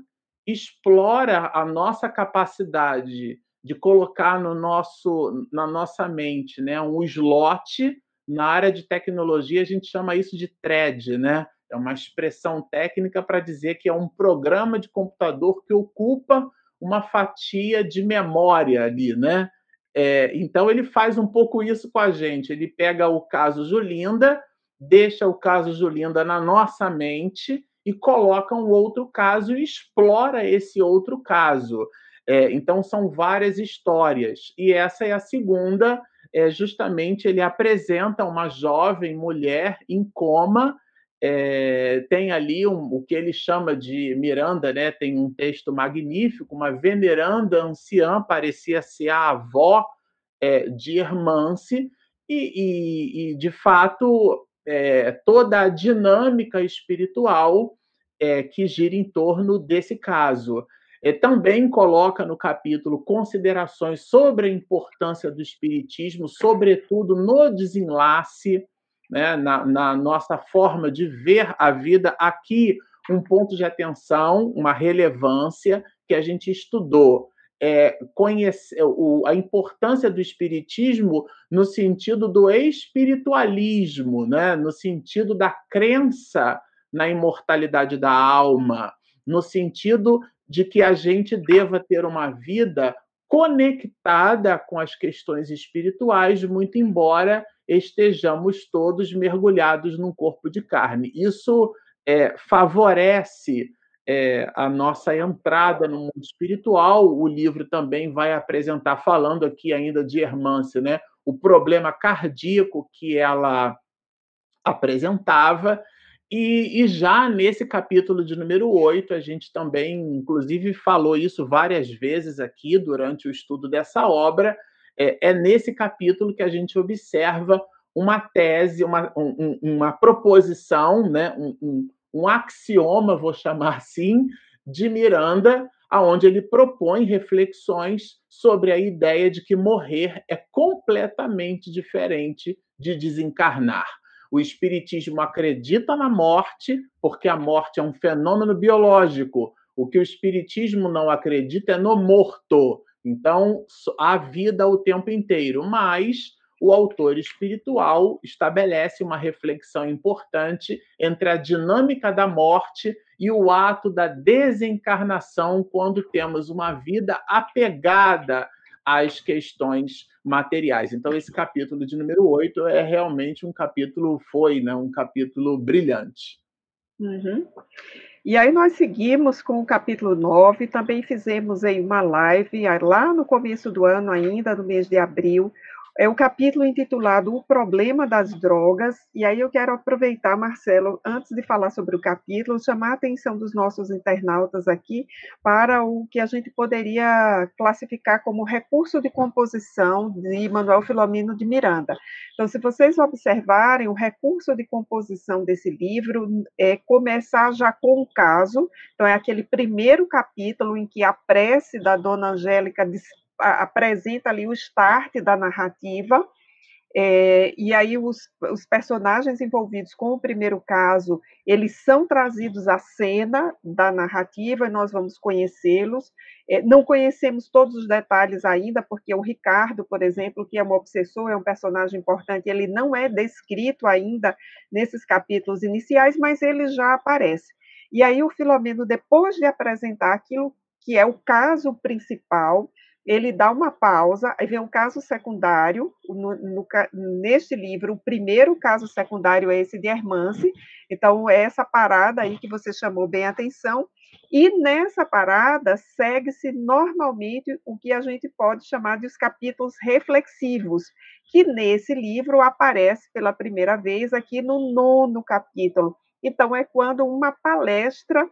explora a nossa capacidade de colocar no nosso, na nossa mente né, um slot. Na área de tecnologia, a gente chama isso de thread, né? É uma expressão técnica para dizer que é um programa de computador que ocupa uma fatia de memória ali, né? É, então ele faz um pouco isso com a gente. Ele pega o caso Julinda, deixa o caso Julinda na nossa mente e coloca um outro caso e explora esse outro caso. É, então são várias histórias e essa é a segunda. É justamente ele apresenta uma jovem mulher em coma é, tem ali um, o que ele chama de Miranda, né? Tem um texto magnífico, uma veneranda anciã, parecia ser a avó é, de Hermance, e, e, e de fato é, toda a dinâmica espiritual que gira em torno desse caso. também coloca no capítulo considerações sobre a importância do espiritismo, sobretudo no desenlace né, na, na nossa forma de ver a vida, aqui um ponto de atenção, uma relevância que a gente estudou. É, conhecer o, a importância do espiritismo no sentido do espiritualismo, né? no sentido da crença na imortalidade da alma, no sentido de que a gente deva ter uma vida conectada com as questões espirituais, muito embora estejamos todos mergulhados num corpo de carne. Isso é, favorece é, a nossa entrada no mundo espiritual. O livro também vai apresentar, falando aqui ainda de Hermance, né, o problema cardíaco que ela apresentava. E, e, já nesse capítulo de número 8, a gente também, inclusive, falou isso várias vezes aqui durante o estudo dessa obra, é, é nesse capítulo que a gente observa uma tese, uma, um, uma proposição, né, um, um, um axioma, vou chamar assim, de Miranda, aonde ele propõe reflexões sobre a ideia de que morrer é completamente diferente de desencarnar. O Espiritismo acredita na morte, porque a morte é um fenômeno biológico. O que o Espiritismo não acredita é no morto. Então, há vida o tempo inteiro, mas o autor espiritual estabelece uma reflexão importante entre a dinâmica da morte e o ato da desencarnação quando temos uma vida apegada às questões materiais. Então, esse capítulo de número 8 é realmente um capítulo, foi, né, um capítulo brilhante. Uhum. E aí nós seguimos com o capítulo 9, também fizemos aí uma live lá no começo do ano ainda, no mês de abril, é o capítulo intitulado O Problema das Drogas, e aí eu quero aproveitar, Marcelo, antes de falar sobre o capítulo, chamar a atenção dos nossos internautas aqui para o que a gente poderia classificar como recurso de composição de Manuel Filomeno de Miranda. Então, se vocês observarem, o recurso de composição desse livro é começar já com o caso, então é aquele primeiro capítulo em que a prece da Dona Angélica apresenta ali o start da narrativa, é, e aí os, os, personagens envolvidos com o primeiro caso, eles são trazidos à cena da narrativa, e nós vamos conhecê-los. É, não conhecemos todos os detalhes ainda, porque o Ricardo, por exemplo, que é um obsessor, é um personagem importante, ele não é descrito ainda nesses capítulos iniciais, mas ele já aparece. E aí o Filomeno, depois de apresentar aquilo que é o caso principal, ele dá uma pausa, aí vem um caso secundário, no, no, neste livro, o primeiro caso secundário é esse de Hermance, então é essa parada aí que você chamou bem atenção, e nessa parada segue-se normalmente o que a gente pode chamar de os capítulos reflexivos, que nesse livro aparece pela primeira vez aqui no nono capítulo. Então, é quando uma palestra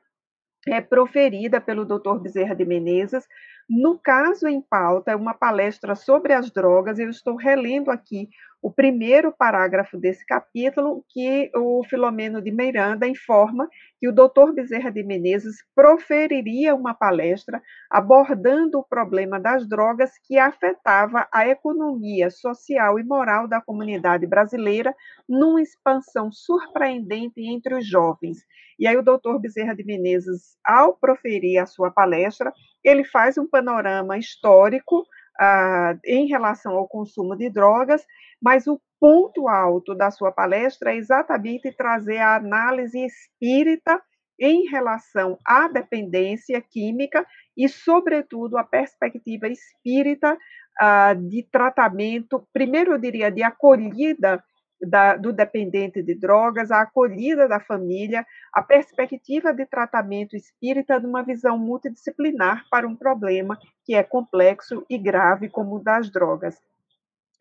é proferida pelo Dr. Bezerra de Menezes. No caso em pauta, é uma palestra sobre as drogas. Eu estou relendo aqui o primeiro parágrafo desse capítulo, que o Filomeno de Miranda informa que o doutor Bezerra de Menezes proferiria uma palestra abordando o problema das drogas que afetava a economia social e moral da comunidade brasileira numa expansão surpreendente entre os jovens. E aí o doutor Bezerra de Menezes, ao proferir a sua palestra, ele faz um panorama histórico ah, em relação ao consumo de drogas, mas o ponto alto da sua palestra é exatamente trazer a análise espírita em relação à dependência química e, sobretudo, a perspectiva espírita ah, de tratamento, primeiro eu diria, de acolhida da, do dependente de drogas, a acolhida da família, a perspectiva de tratamento espírita numa visão multidisciplinar para um problema que é complexo e grave como o das drogas.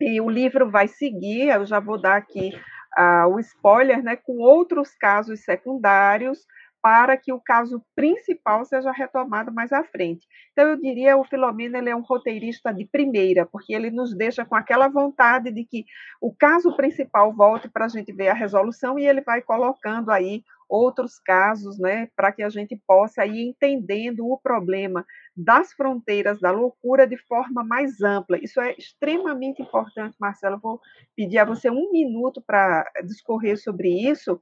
E o livro vai seguir, eu já vou dar aqui uh, o spoiler, né, com outros casos secundários, para que o caso principal seja retomado mais à frente. Então, eu diria o Filomeno ele é um roteirista de primeira, porque ele nos deixa com aquela vontade de que o caso principal volte para a gente ver a resolução e ele vai colocando aí outros casos, né, para que a gente possa ir entendendo o problema das fronteiras da loucura de forma mais ampla. Isso é extremamente importante, Marcelo. Vou pedir a você um minuto para discorrer sobre isso.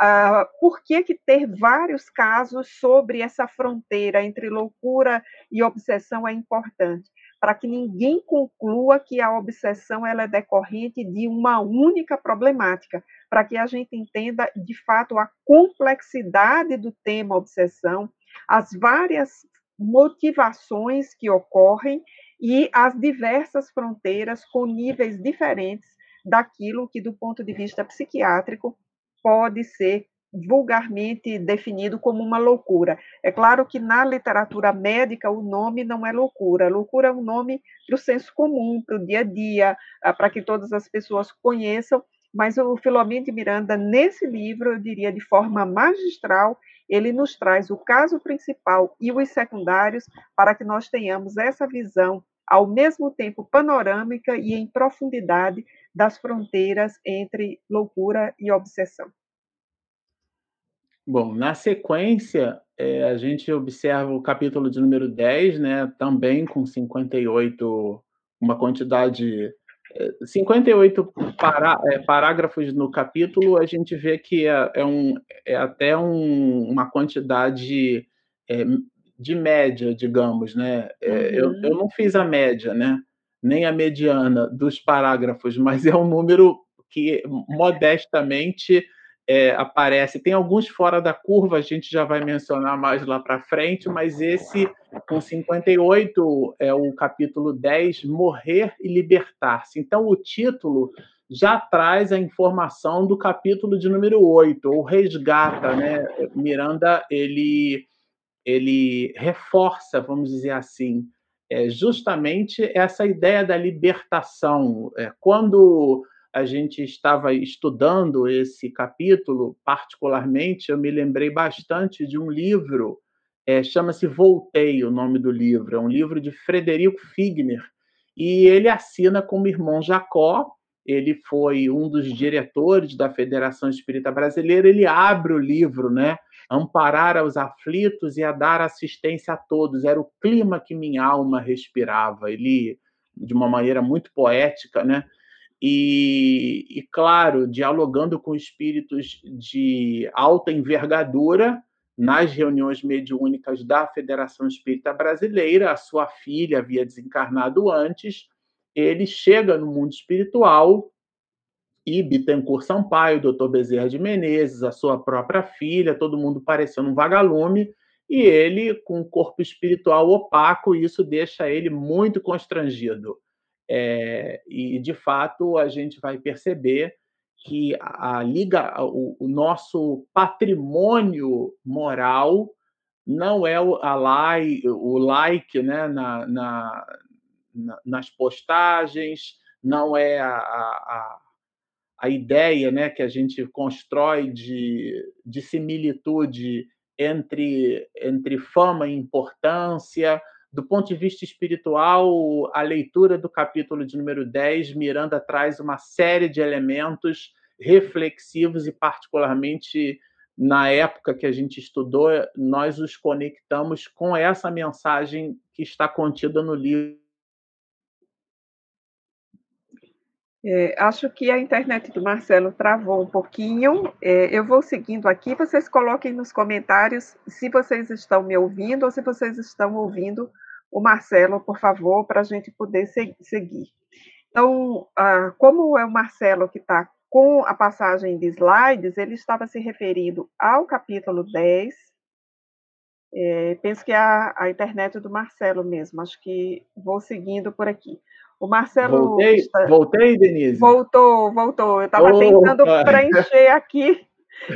Uh, por que, que ter vários casos sobre essa fronteira entre loucura e obsessão é importante? Para que ninguém conclua que a obsessão ela é decorrente de uma única problemática, para que a gente entenda de fato a complexidade do tema obsessão, as várias motivações que ocorrem e as diversas fronteiras com níveis diferentes daquilo que, do ponto de vista psiquiátrico, pode ser vulgarmente definido como uma loucura. É claro que na literatura médica o nome não é loucura. Loucura é um nome para o senso comum, para o dia a dia, ah, para que todas as pessoas conheçam, mas o Filomeno de Miranda, nesse livro, eu diria de forma magistral, ele nos traz o caso principal e os secundários para que nós tenhamos essa visão ao mesmo tempo panorâmica e em profundidade das fronteiras entre loucura e obsessão. Bom, na sequência, é, a gente observa o capítulo de número 10, né, também com 58, uma quantidade 58 pará, é, parágrafos no capítulo, a gente vê que é, é um, é até um, uma quantidade é, de média, digamos, né? Uhum. Eu, eu não fiz a média, né? Nem a mediana dos parágrafos, mas é um número que modestamente é, aparece. Tem alguns fora da curva, a gente já vai mencionar mais lá para frente, mas esse, com 58, é o capítulo 10, Morrer e Libertar-se. Então, o título já traz a informação do capítulo de número 8, ou resgata, né? Miranda, ele, ele reforça, vamos dizer assim, é, justamente essa ideia da libertação. É, quando a gente estava estudando esse capítulo, particularmente, eu me lembrei bastante de um livro, é, chama-se Voltei, o nome do livro, é um livro de Frederico Figner, e ele assina como irmão Jacó, ele foi um dos diretores da Federação Espírita Brasileira, ele abre o livro, né? Amparar aos aflitos e a dar assistência a todos. Era o clima que minha alma respirava. Ele, de uma maneira muito poética, né? E, e, claro, dialogando com espíritos de alta envergadura nas reuniões mediúnicas da Federação Espírita Brasileira. A sua filha havia desencarnado antes. Ele chega no mundo espiritual e Bittencourt Sampaio, doutor Bezerra de Menezes, a sua própria filha, todo mundo parecendo um vagalume, e ele com um corpo espiritual opaco, e isso deixa ele muito constrangido. É, e, de fato, a gente vai perceber que a, liga, o, o, nosso patrimônio moral não é o, like, o like né, na, na, na, nas postagens, não é a, a, a, ideia né, que a gente constrói de, de similitude entre, entre fama e importância, do ponto de vista espiritual, a leitura do capítulo de número 10, Miranda traz uma série de elementos reflexivos e, particularmente, na época que a gente estudou, nós os conectamos com essa mensagem que está contida no livro. É, acho que a internet do Marcelo travou um pouquinho. É, eu vou seguindo aqui. Vocês coloquem nos comentários se vocês estão me ouvindo ou se vocês estão ouvindo o Marcelo, por favor, para a gente poder seguir. Então, ah, como é o Marcelo que está com a passagem de slides, ele estava se referindo ao capítulo 10. É, penso que é a, a internet do Marcelo mesmo, acho que vou seguindo por aqui. O Marcelo. Voltei, está... voltei Denise? Voltou, voltou. Eu estava tentando preencher aqui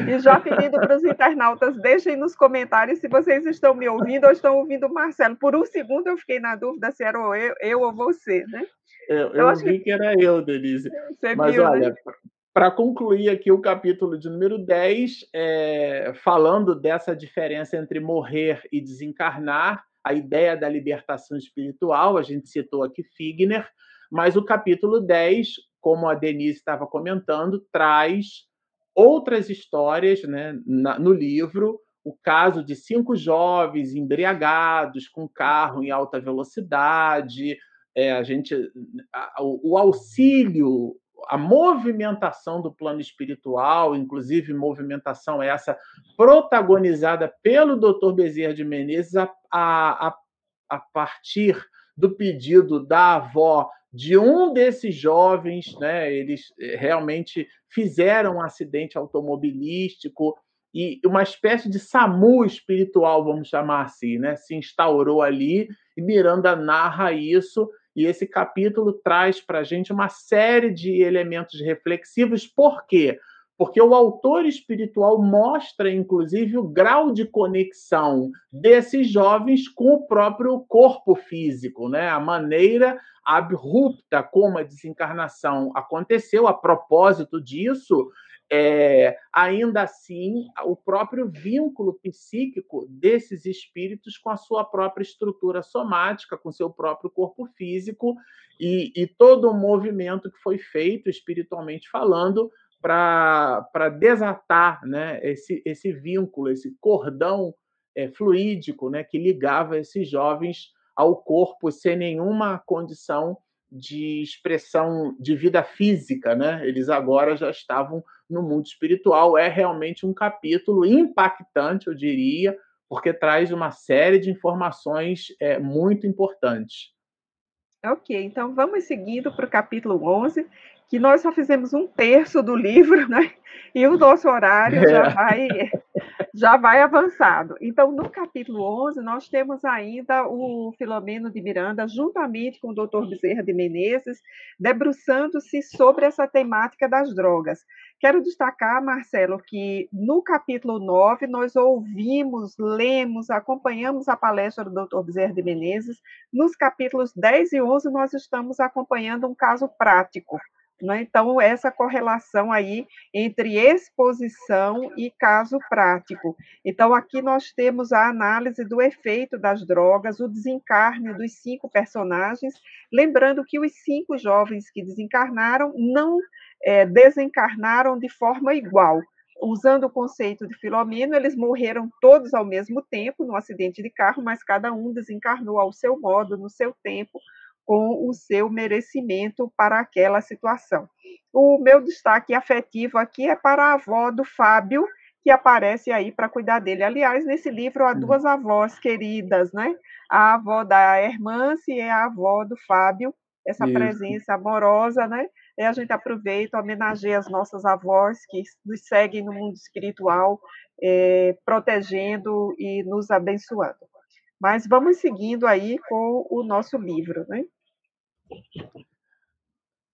e já pedindo para os internautas, deixem nos comentários se vocês estão me ouvindo ou estão ouvindo o Marcelo. Por um segundo eu fiquei na dúvida se era eu, eu ou você, né? Eu, eu, eu vi que... que... era eu, Denise. Você Mas viu, olha, né? para concluir aqui o capítulo de número 10, é, falando dessa diferença entre morrer e desencarnar, a ideia da libertação espiritual, a gente citou aqui Figner, mas o capítulo 10, como a Denise estava comentando, traz outras histórias né, na, no livro, o caso de cinco jovens embriagados com carro em alta velocidade, é, a gente, a, o, o auxílio a movimentação do plano espiritual, inclusive movimentação essa protagonizada pelo Dr. Bezerra de Menezes a, a, a partir do pedido da avó de um desses jovens, né? Eles eh, realmente fizeram um acidente automobilístico e uma espécie de SAMU espiritual, vamos chamar assim, né? Se instaurou ali e Miranda narra isso e esse capítulo traz para a gente uma série de elementos reflexivos. Por quê? O autor espiritual mostra, inclusive, o grau de conexão desses jovens com o próprio corpo físico, né? a maneira abrupta como a desencarnação aconteceu. A propósito disso, é, ainda assim, o próprio vínculo psíquico desses espíritos com a sua própria estrutura somática, com seu próprio corpo físico, e, e todo o movimento que foi feito, espiritualmente falando, para desatar né, esse, esse vínculo, esse cordão é, fluídico né, que ligava esses jovens ao corpo sem nenhuma condição de expressão de vida física, né? Eles agora já estavam no mundo espiritual. É realmente um capítulo impactante, eu diria, porque traz uma série de informações é, muito importantes. Ok, então vamos seguindo para o capítulo 11, que nós só fizemos um terço do livro, né? E o nosso horário é. já vai já vai avançado. Então, no capítulo 11, nós temos ainda o Filomeno de Miranda, juntamente com o doutor Bezerra de Menezes, debruçando-se sobre essa temática das drogas. Quero destacar, Marcelo, que no capítulo 9 nós ouvimos, lemos, acompanhamos a palestra do doutor Bezerra de Menezes. Nos capítulos 10 e 11 nós estamos acompanhando um caso prático né? Então, essa correlação aí entre exposição e caso prático. Então, aqui nós temos a análise do efeito das drogas, o desencarne dos cinco personagens, lembrando que os cinco jovens que desencarnaram não é, desencarnaram de forma igual. Usando o conceito de Filomeno, eles morreram todos ao mesmo tempo no acidente de carro, mas cada um desencarnou ao seu modo, no seu tempo, com o seu merecimento para aquela situação. O meu destaque afetivo aqui é para a avó do Fábio, que aparece aí para cuidar dele. Aliás, nesse livro há duas avós queridas, né? A avó da Hermance e a avó do Fábio, essa Isso. presença amorosa, né? E a gente aproveita, homenageia as nossas avós que nos seguem no mundo espiritual, é, protegendo e nos abençoando. Mas vamos seguindo aí com o nosso livro, né?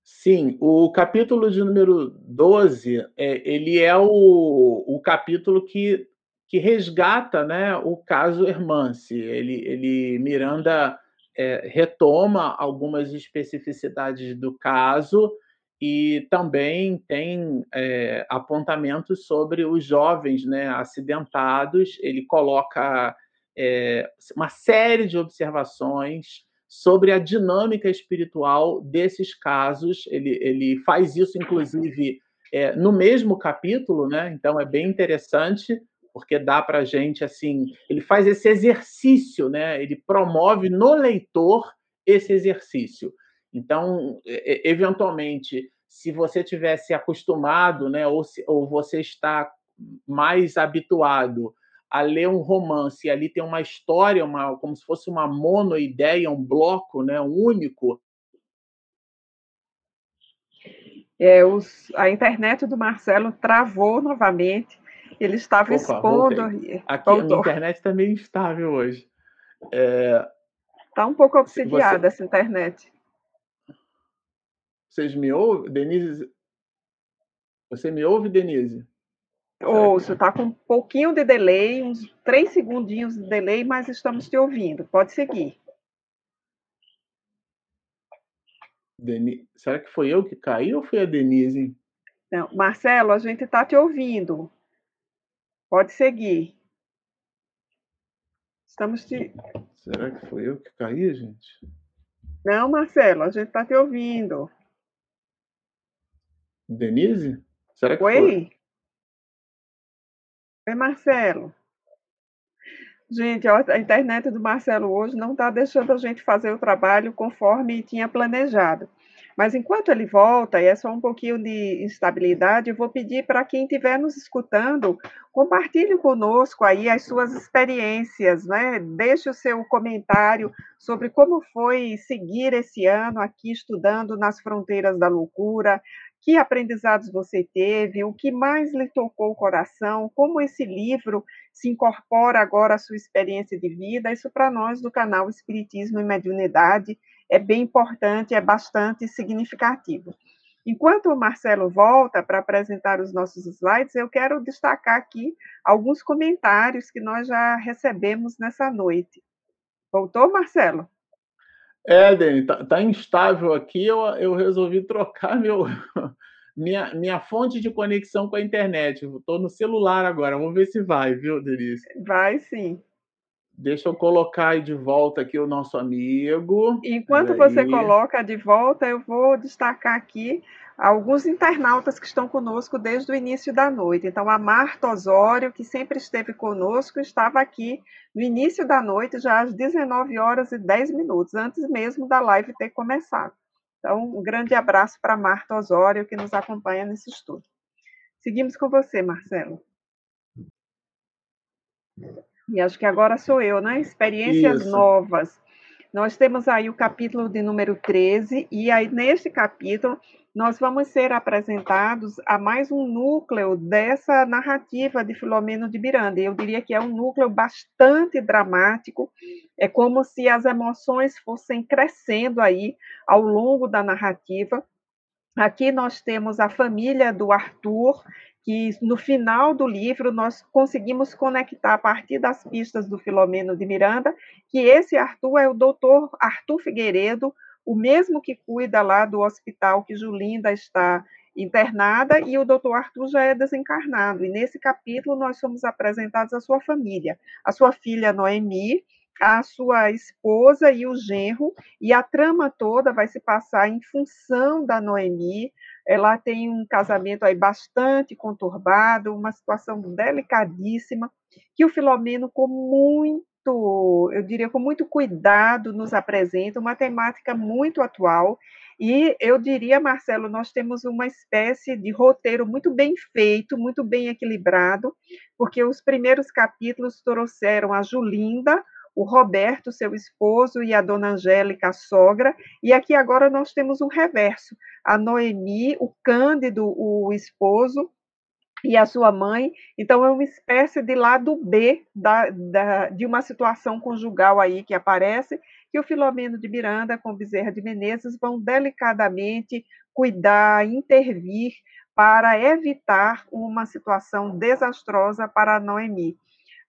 Sim, o capítulo de número 12, é, ele é o, o capítulo que, que resgata né, o caso Hermance. Ele, ele Miranda é, retoma algumas especificidades do caso e também tem é, apontamentos sobre os jovens né, acidentados. Ele coloca é, uma série de observações sobre a dinâmica espiritual desses casos. Ele, ele faz isso, inclusive, é, no mesmo capítulo, né? Então é bem interessante porque dá para a gente assim, ele faz esse exercício, né? Ele promove no leitor esse exercício. Então, eventualmente, se você tivesse acostumado, né, ou, se, ou você está mais habituado a ler um romance e ali tem uma história, uma, como se fosse uma monoideia, um bloco, né, um único. É, os, a internet do Marcelo travou novamente. Ele estava Opa, expondo. Voltei. Aqui a internet está meio instável hoje. É... Está um pouco obsidiada você... essa internet. Vocês me ouvem? Denise? Você me ouve, Denise? Ouço, está com um pouquinho de delay, uns três segundinhos de delay, mas estamos te ouvindo. Pode seguir. Denise, será que foi eu que caí ou foi a Denise? Não, Marcelo, a gente está te ouvindo. Pode seguir. Estamos te. Será que foi eu que caí, gente? Não, Marcelo, a gente está te ouvindo. Denise? Será que Oi? foi? Oi, Marcelo. Gente, a internet do Marcelo hoje não está deixando a gente fazer o trabalho conforme tinha planejado. Mas enquanto ele volta, e é só um pouquinho de instabilidade, eu vou pedir para quem estiver nos escutando, compartilhe conosco aí as suas experiências, né? Deixe o seu comentário sobre como foi seguir esse ano aqui estudando nas fronteiras da loucura, que aprendizados você teve, o que mais lhe tocou o coração, como esse livro se incorpora agora à sua experiência de vida. Isso para nós do canal Espiritismo e Mediunidade é bem importante, é bastante significativo. Enquanto o Marcelo volta para apresentar os nossos slides, eu quero destacar aqui alguns comentários que nós já recebemos nessa noite. Voltou, Marcelo? É, Dani, tá, tá, instável aqui, eu, eu resolvi trocar meu, minha, minha fonte de conexão com a internet. Estou no celular agora, vamos ver se vai, viu, Denise? Vai sim. Deixa eu colocar aí de volta aqui o nosso amigo. Enquanto você coloca de volta, eu vou destacar aqui alguns internautas que estão conosco desde o início da noite. Então, a Marta Osório, que sempre esteve conosco, estava aqui no início da noite, já às 19 horas e 10 minutos, antes mesmo da live ter começado. Então, um grande abraço para Marta Osório, que nos acompanha nesse estudo. Seguimos com você, Marcelo. E acho que agora sou eu, né? Experiências Isso. novas. Nós temos aí o capítulo de número 13, e aí neste capítulo nós vamos ser apresentados a mais um núcleo dessa narrativa de Filomeno de Miranda. Eu diria que é um núcleo bastante dramático, é como se as emoções fossem crescendo aí ao longo da narrativa. Aqui nós temos a família do Arthur, que no final do livro nós conseguimos conectar a partir das pistas do Filomeno de Miranda, que esse Arthur é o doutor Arthur Figueiredo, o mesmo que cuida lá do hospital que Julinda está internada, e o doutor Arthur já é desencarnado. E nesse capítulo nós somos apresentados a sua família, a sua filha Noemi, a sua esposa e o genro, e a trama toda vai se passar em função da Noemi. Ela tem um casamento aí bastante conturbado, uma situação delicadíssima, que o Filomeno, com muito eu diria, com muito cuidado, nos apresenta uma temática muito atual. E eu diria, Marcelo, nós temos uma espécie de roteiro muito bem feito, muito bem equilibrado, porque os primeiros capítulos trouxeram a Julinda, o Roberto, seu esposo, e a dona Angélica, a sogra, e aqui agora nós temos um reverso: a Noemi, o Cândido, o esposo, e a sua mãe. Então, é uma espécie de lado B da, da, de uma situação conjugal aí que aparece, que o Filomeno de Miranda com Bezerra de Menezes vão delicadamente cuidar, intervir para evitar uma situação desastrosa para a Noemi.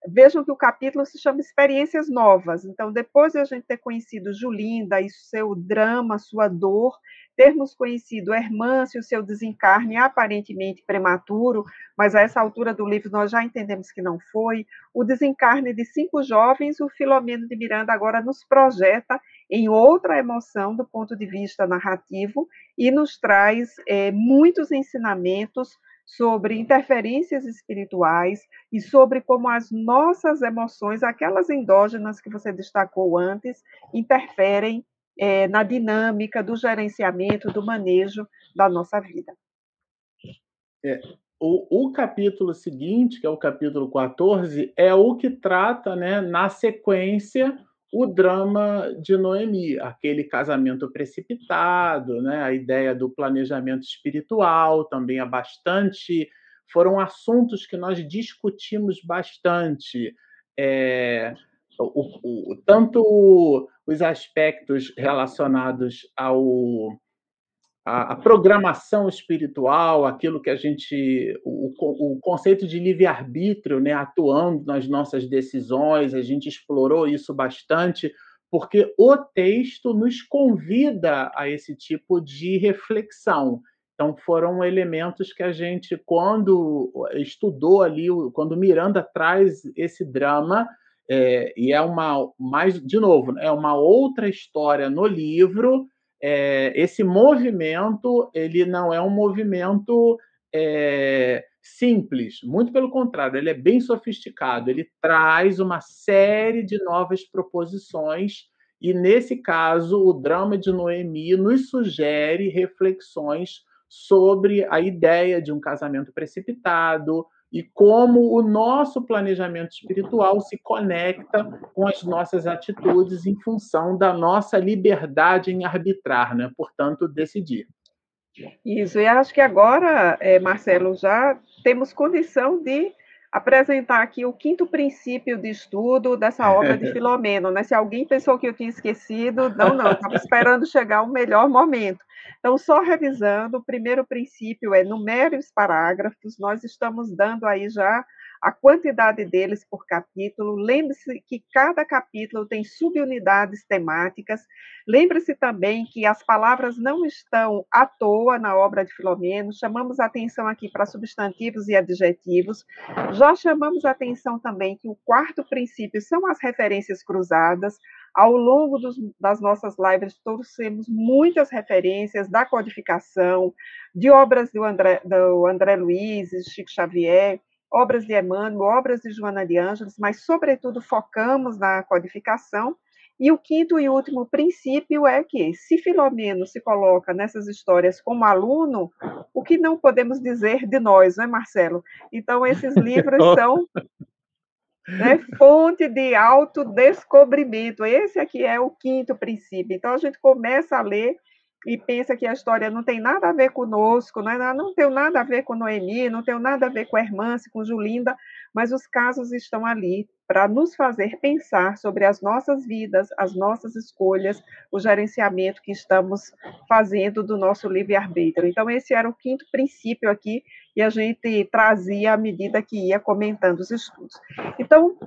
Vejam que o capítulo se chama Experiências Novas. Então, depois de a gente ter conhecido Julinda e seu drama, sua dor, termos conhecido Hermâncio, seu desencarne aparentemente prematuro, mas a essa altura do livro nós já entendemos que não foi, o desencarne de cinco jovens, o Filomeno de Miranda agora nos projeta em outra emoção do ponto de vista narrativo e nos traz é, muitos ensinamentos sobre interferências espirituais e sobre como as nossas emoções, aquelas endógenas que você destacou antes, interferem é, na dinâmica do gerenciamento, do manejo da nossa vida. É, o, o, capítulo seguinte, que é o capítulo 14, é o que trata, né, na sequência, o drama de Noemi, aquele casamento precipitado, né, a ideia do planejamento espiritual também é bastante. Foram assuntos que nós discutimos bastante. É, o, o, tanto os aspectos relacionados ao a, a, programação espiritual, aquilo que a gente. O, o conceito de livre-arbítrio né, atuando nas nossas decisões, a gente explorou isso bastante, porque o texto nos convida a esse tipo de reflexão. Então, foram elementos que a gente, quando estudou ali, quando Miranda traz esse drama, é, e é uma mais de novo é uma outra história no livro é, esse movimento ele não é um movimento é, simples. Muito pelo contrário ele é bem sofisticado. Ele traz uma série de novas proposições e nesse caso o drama de Noemi nos sugere reflexões sobre a ideia de um casamento precipitado e como o nosso planejamento espiritual se conecta com as nossas atitudes em função da nossa liberdade em arbitrar, né? portanto, decidir. Isso, e acho que agora, é, Marcelo, já temos condição de apresentar aqui o quinto princípio de estudo dessa obra de Filomeno. Né? Se alguém pensou que eu tinha esquecido, não, não, estava esperando chegar o melhor momento. Então, só revisando, o primeiro princípio é numere os parágrafos, nós estamos dando aí já a quantidade deles por capítulo. Lembre-se que cada capítulo tem subunidades temáticas. Lembre-se também que as palavras não estão à toa na obra de Filomeno. Chamamos atenção aqui para substantivos e adjetivos. Já chamamos atenção também que o quarto princípio são as referências cruzadas. Ao longo dos, das nossas lives, trouxemos muitas referências da codificação, de obras do André, do André Luiz, Chico Xavier, obras de Emmanuel, obras de Joana de Ângeles, mas, sobretudo, focamos na codificação. E o quinto e último princípio é que, se Filomeno se coloca nessas histórias como aluno, o que não podemos dizer de nós, não é, Marcelo? Então, esses livros são né, fonte de autodescobrimento. Esse aqui é o quinto princípio. Então, a gente começa a ler e pensa que a história não tem nada a ver conosco, não, é, não tem nada a ver com Noemi, não tem nada a ver com Hermance, com Julinda, mas os casos estão ali para nos fazer pensar sobre as nossas vidas, as nossas escolhas, o gerenciamento que estamos fazendo do nosso livre-arbítrio. Então, esse era o quinto princípio aqui, e a gente trazia à medida que ia comentando os estudos. Então,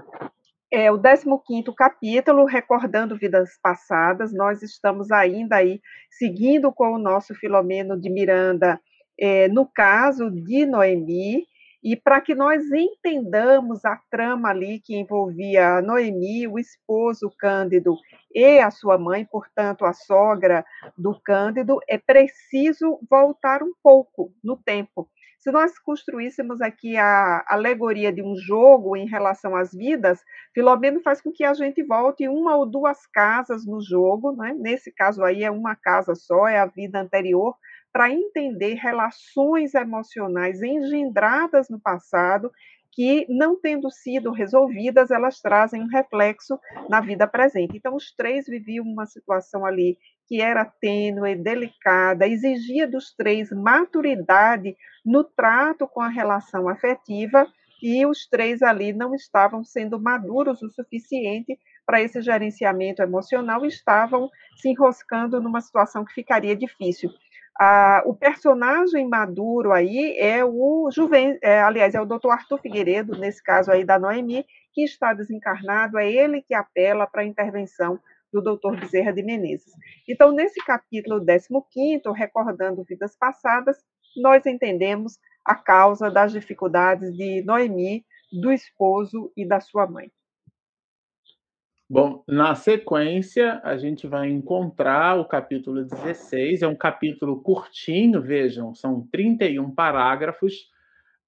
é o 15º capítulo, recordando vidas passadas, nós estamos ainda aí seguindo com o nosso Filomeno de Miranda, é, no caso de Noemi, e para que nós entendamos a trama ali que envolvia Noemi, o esposo Cândido e a sua mãe, portanto, a sogra do Cândido, é preciso voltar um pouco no tempo. Se nós construíssemos aqui a alegoria de um jogo em relação às vidas, Filomeno faz com que a gente volte uma ou duas casas no jogo, né? nesse caso aí é uma casa só, é a vida anterior, para entender relações emocionais engendradas no passado que, não tendo sido resolvidas, elas trazem um reflexo na vida presente. Então, os três viviam uma situação ali que era tênue, delicada, exigia dos três maturidade no trato com a relação afetiva, e os três ali não estavam sendo maduros o suficiente para esse gerenciamento emocional, estavam se enroscando numa situação que ficaria difícil. Ah, o personagem maduro aí é o Juven, é, aliás, é o doutor Arthur Figueiredo, nesse caso aí da Noemi, que está desencarnado, é ele que apela para a intervenção do Dr. Bezerra de Menezes. Então, nesse capítulo 15, recordando vidas passadas, nós entendemos a causa das dificuldades de Noemi, do esposo e da sua mãe. Bom, na sequência, a gente vai encontrar o capítulo 16, é um capítulo curtinho, vejam, são 31 parágrafos,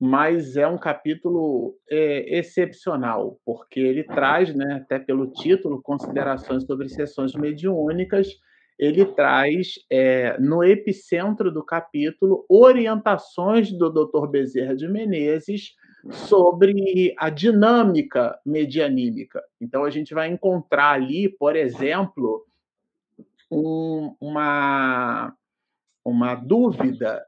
mas é um capítulo é, excepcional, porque ele traz, né, até pelo título, considerações sobre sessões mediúnicas, ele traz é, no epicentro do capítulo orientações do Dr. Bezerra de Menezes sobre a dinâmica medianímica. Então, a gente vai encontrar ali, por exemplo, um, uma, uma dúvida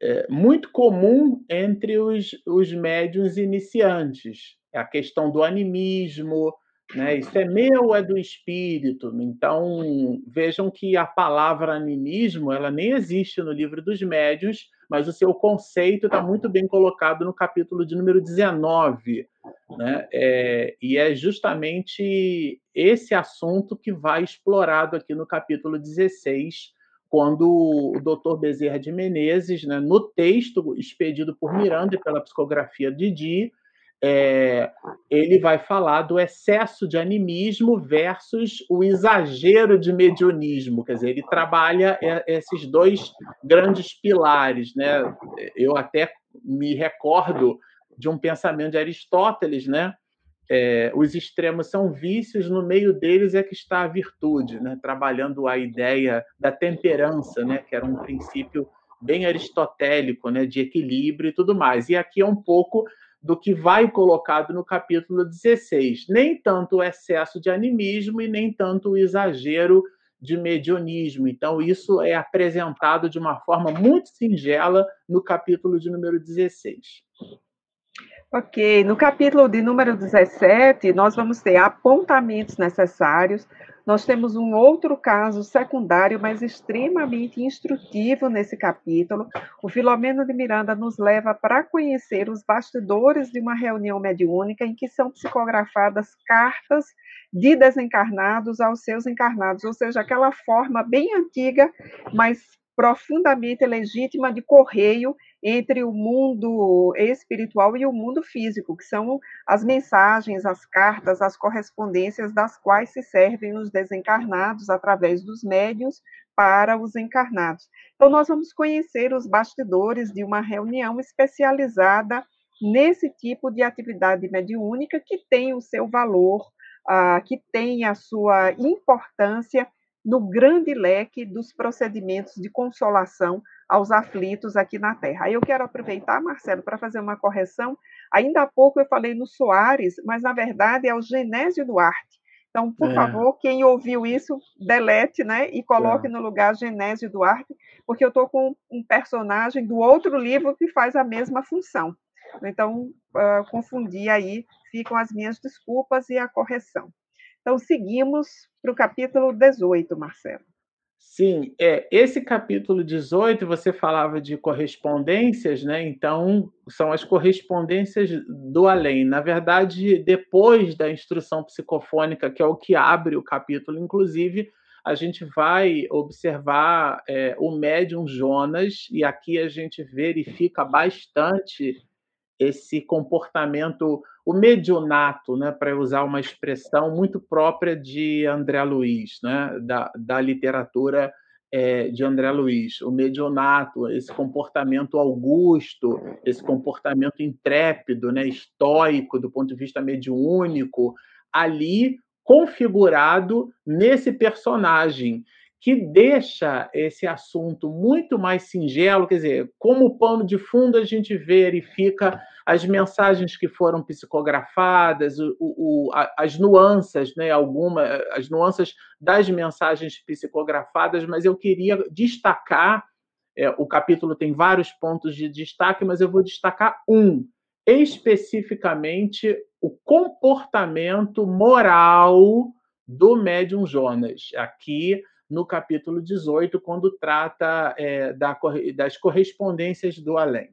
é, muito comum entre os, os médiuns iniciantes, é a questão do animismo, né? Isso é meu é do espírito? Então, vejam que a palavra animismo ela nem existe no livro dos médios, mas o seu conceito está muito bem colocado no capítulo de número 19. Né? É, e é justamente esse assunto que vai explorado aqui no capítulo 16, quando o doutor Bezerra de Menezes, né, no texto expedido por Miranda e pela psicografia de Di, é, ele vai falar do excesso de animismo versus o exagero de mediunismo. Quer dizer, ele trabalha esses dois grandes pilares. Né? Eu até me recordo de um pensamento de Aristóteles, né? É, os extremos são vícios, no meio deles é que está a virtude, né? trabalhando a ideia da temperança, né? que era um princípio bem aristotélico, né? de equilíbrio e tudo mais. E aqui é um pouco do que vai colocado no capítulo 16. Nem tanto o excesso de animismo e nem tanto o exagero de medionismo. Então, isso é apresentado de uma forma muito singela no capítulo de número 16. Ok, no capítulo de número 17, nós vamos ter apontamentos necessários. Nós temos um outro caso secundário, mas extremamente instrutivo nesse capítulo. O Filomeno de Miranda nos leva para conhecer os bastidores de uma reunião mediúnica em que são psicografadas cartas de desencarnados aos seus encarnados, ou seja, aquela forma bem antiga, mas profundamente legítima de correio entre o mundo espiritual e o mundo físico, que são as mensagens, as cartas, as correspondências das quais se servem os desencarnados através dos médios para os encarnados. Então, nós vamos conhecer os bastidores de uma reunião especializada nesse tipo de atividade mediúnica que tem o seu valor, uh, que tem a sua importância no grande leque dos procedimentos de consolação aos aflitos aqui na Terra. Aí eu quero aproveitar, Marcelo, para fazer uma correção. Ainda há pouco eu falei no Soares, mas na verdade é o Genésio Duarte. Então, por é. favor, quem ouviu isso, delete, né? E coloque é. no lugar Genésio Duarte, porque eu estou com um personagem do outro livro que faz a mesma função. Então, uh, confundi aí, ficam as minhas desculpas e a correção. Então, seguimos para o capítulo 18, Marcelo. Sim, é, esse capítulo 18 você falava de correspondências, né? Então, são as correspondências do além. Na verdade, depois da instrução psicofônica, que é o que abre o capítulo, inclusive, a gente vai observar é, o médium Jonas, e aqui a gente verifica bastante esse comportamento, o mediunato, né, para usar uma expressão muito própria de André Luiz, né, da, da literatura é, de André Luiz, o mediunato, esse comportamento augusto, esse comportamento intrépido, né, estoico do ponto de vista mediúnico, ali configurado nesse personagem que deixa esse assunto muito mais singelo, quer dizer, como pano de fundo a gente verifica as mensagens que foram psicografadas, o, o, as nuances, né, alguma, as nuances das mensagens psicografadas, mas eu queria destacar, é, o capítulo tem vários pontos de destaque, mas eu vou destacar um, especificamente o comportamento moral do médium Jonas. Aqui no capítulo 18, quando trata é, da, das correspondências do além.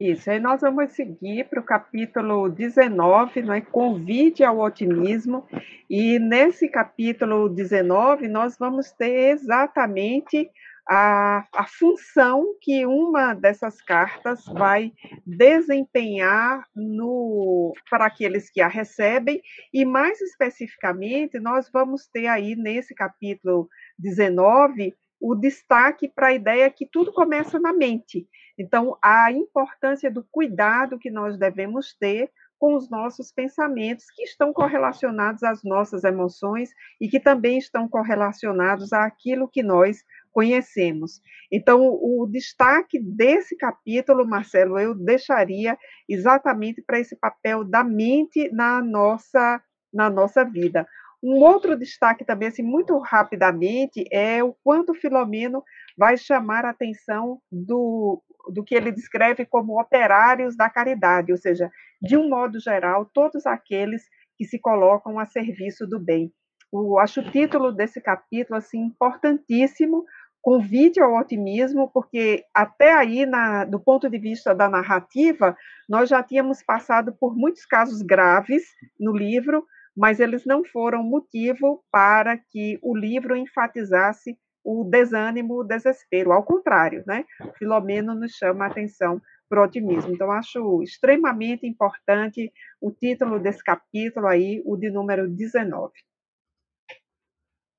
Isso, aí nós vamos seguir para o capítulo 19, não é? Convite ao otimismo. E nesse capítulo 19, nós vamos ter exatamente a, a função que uma dessas cartas vai desempenhar no, para aqueles que a recebem, e mais especificamente, nós vamos ter aí nesse capítulo 19 o destaque para a ideia que tudo começa na mente. Então, a importância do cuidado que nós devemos ter com os nossos pensamentos, que estão correlacionados às nossas emoções e que também estão correlacionados àquilo que nós conhecemos. Então, o destaque desse capítulo, Marcelo, eu deixaria exatamente para esse papel da mente na nossa, na nossa vida. Um outro destaque também, assim, muito rapidamente, é o quanto Filomeno vai chamar a atenção do, do que ele descreve como operários da caridade, ou seja, de um modo geral, todos aqueles que se colocam a serviço do bem. Eu acho o título desse capítulo assim importantíssimo, convite ao otimismo, porque até aí, na, do ponto de vista da narrativa, nós já tínhamos passado por muitos casos graves no livro, mas eles não foram motivo para que o livro enfatizasse o desânimo, o desespero. Ao contrário, né? Filomeno nos chama a atenção para o otimismo. Então, acho extremamente importante o título desse capítulo aí, o de número 19.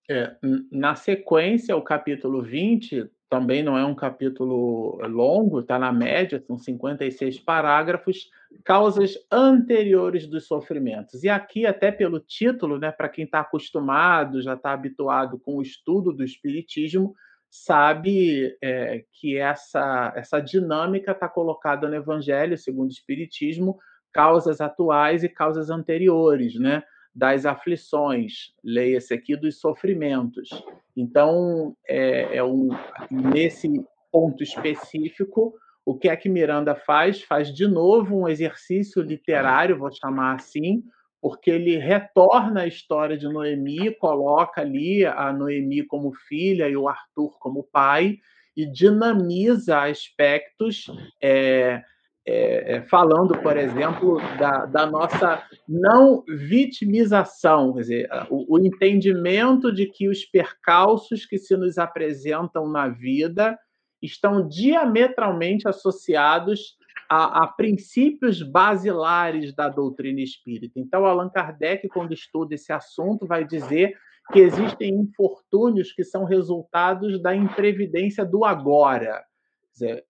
É, na sequência, o capítulo 20 também não é um capítulo longo, está na média, são 56 parágrafos, causas anteriores dos sofrimentos. E aqui, até pelo título, né, para quem está acostumado, já está habituado com o estudo do Espiritismo, sabe é, que essa, essa dinâmica está colocada no Evangelho, segundo o Espiritismo, causas atuais e causas anteriores, né? Das aflições, leia-se aqui dos sofrimentos. Então, é, é um, nesse ponto específico, o que é que Miranda faz? Faz de novo um exercício literário, vou chamar assim, porque ele retorna a história de Noemi, coloca ali a Noemi como filha e o Arthur como pai, e dinamiza aspectos é, é, é, falando, por exemplo, da, da, nossa não vitimização, quer dizer, o, o, entendimento de que os percalços que se nos apresentam na vida estão diametralmente associados a, a princípios basilares da doutrina espírita. Então, Allan Kardec, quando estuda esse assunto, vai dizer que existem infortúnios que são resultados da imprevidência do agora. Quer dizer,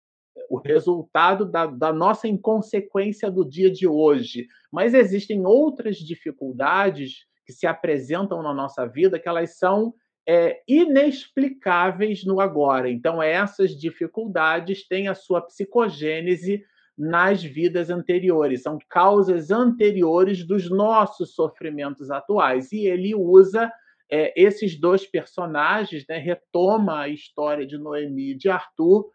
o resultado da, da, nossa inconsequência do dia de hoje. Mas existem outras dificuldades que se apresentam na nossa vida que elas são é, inexplicáveis no agora. Então, essas dificuldades têm a sua psicogênese nas vidas anteriores, são causas anteriores dos nossos sofrimentos atuais. E ele usa é, esses dois personagens, né, retoma a história de Noemi e de Arthur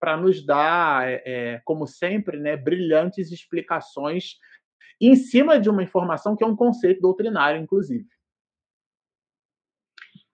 para nos dar, é, como sempre, né, brilhantes explicações em cima de uma informação que é um conceito doutrinário, inclusive.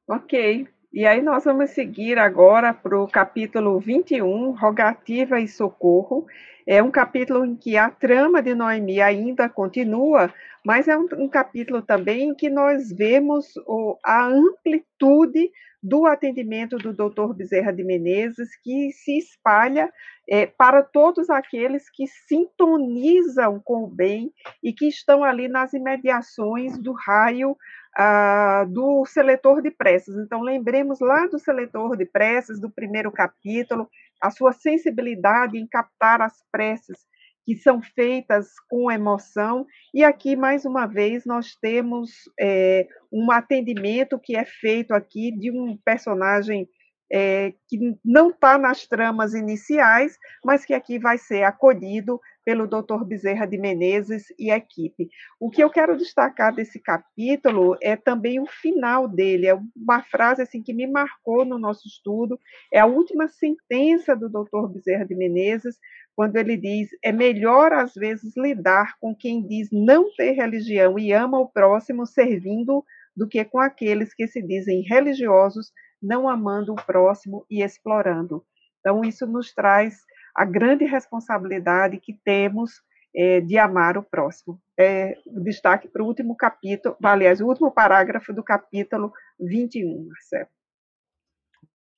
Ok. E aí nós vamos seguir agora para o capítulo 21, Rogativa e Socorro. É um capítulo em que a trama de Noemi ainda continua, mas é um, um capítulo também em que nós vemos o, a amplitude do atendimento do Dr. Bezerra de Menezes, que se espalha é, para todos aqueles que sintonizam com o bem e que estão ali nas imediações do raio ah, do seletor de preces. Então, lembremos lá do seletor de preces, do primeiro capítulo, a sua sensibilidade em captar as preces que são feitas com emoção. E aqui, mais uma vez, nós temos é, um atendimento que é feito aqui de um personagem é, que não está nas tramas iniciais, mas que aqui vai ser acolhido pelo Dr. Bezerra de Menezes e equipe. O que eu quero destacar desse capítulo é também o final dele, é uma frase assim que me marcou no nosso estudo, é a última sentença do Dr. Bezerra de Menezes, quando ele diz: é melhor às vezes lidar com quem diz não ter religião e ama o próximo servindo do que com aqueles que se dizem religiosos, não amando o próximo e explorando. Então, isso nos traz a grande responsabilidade que temos é, de amar o próximo. É, destaque para o último capítulo, aliás, o último parágrafo do capítulo 21, Marcelo.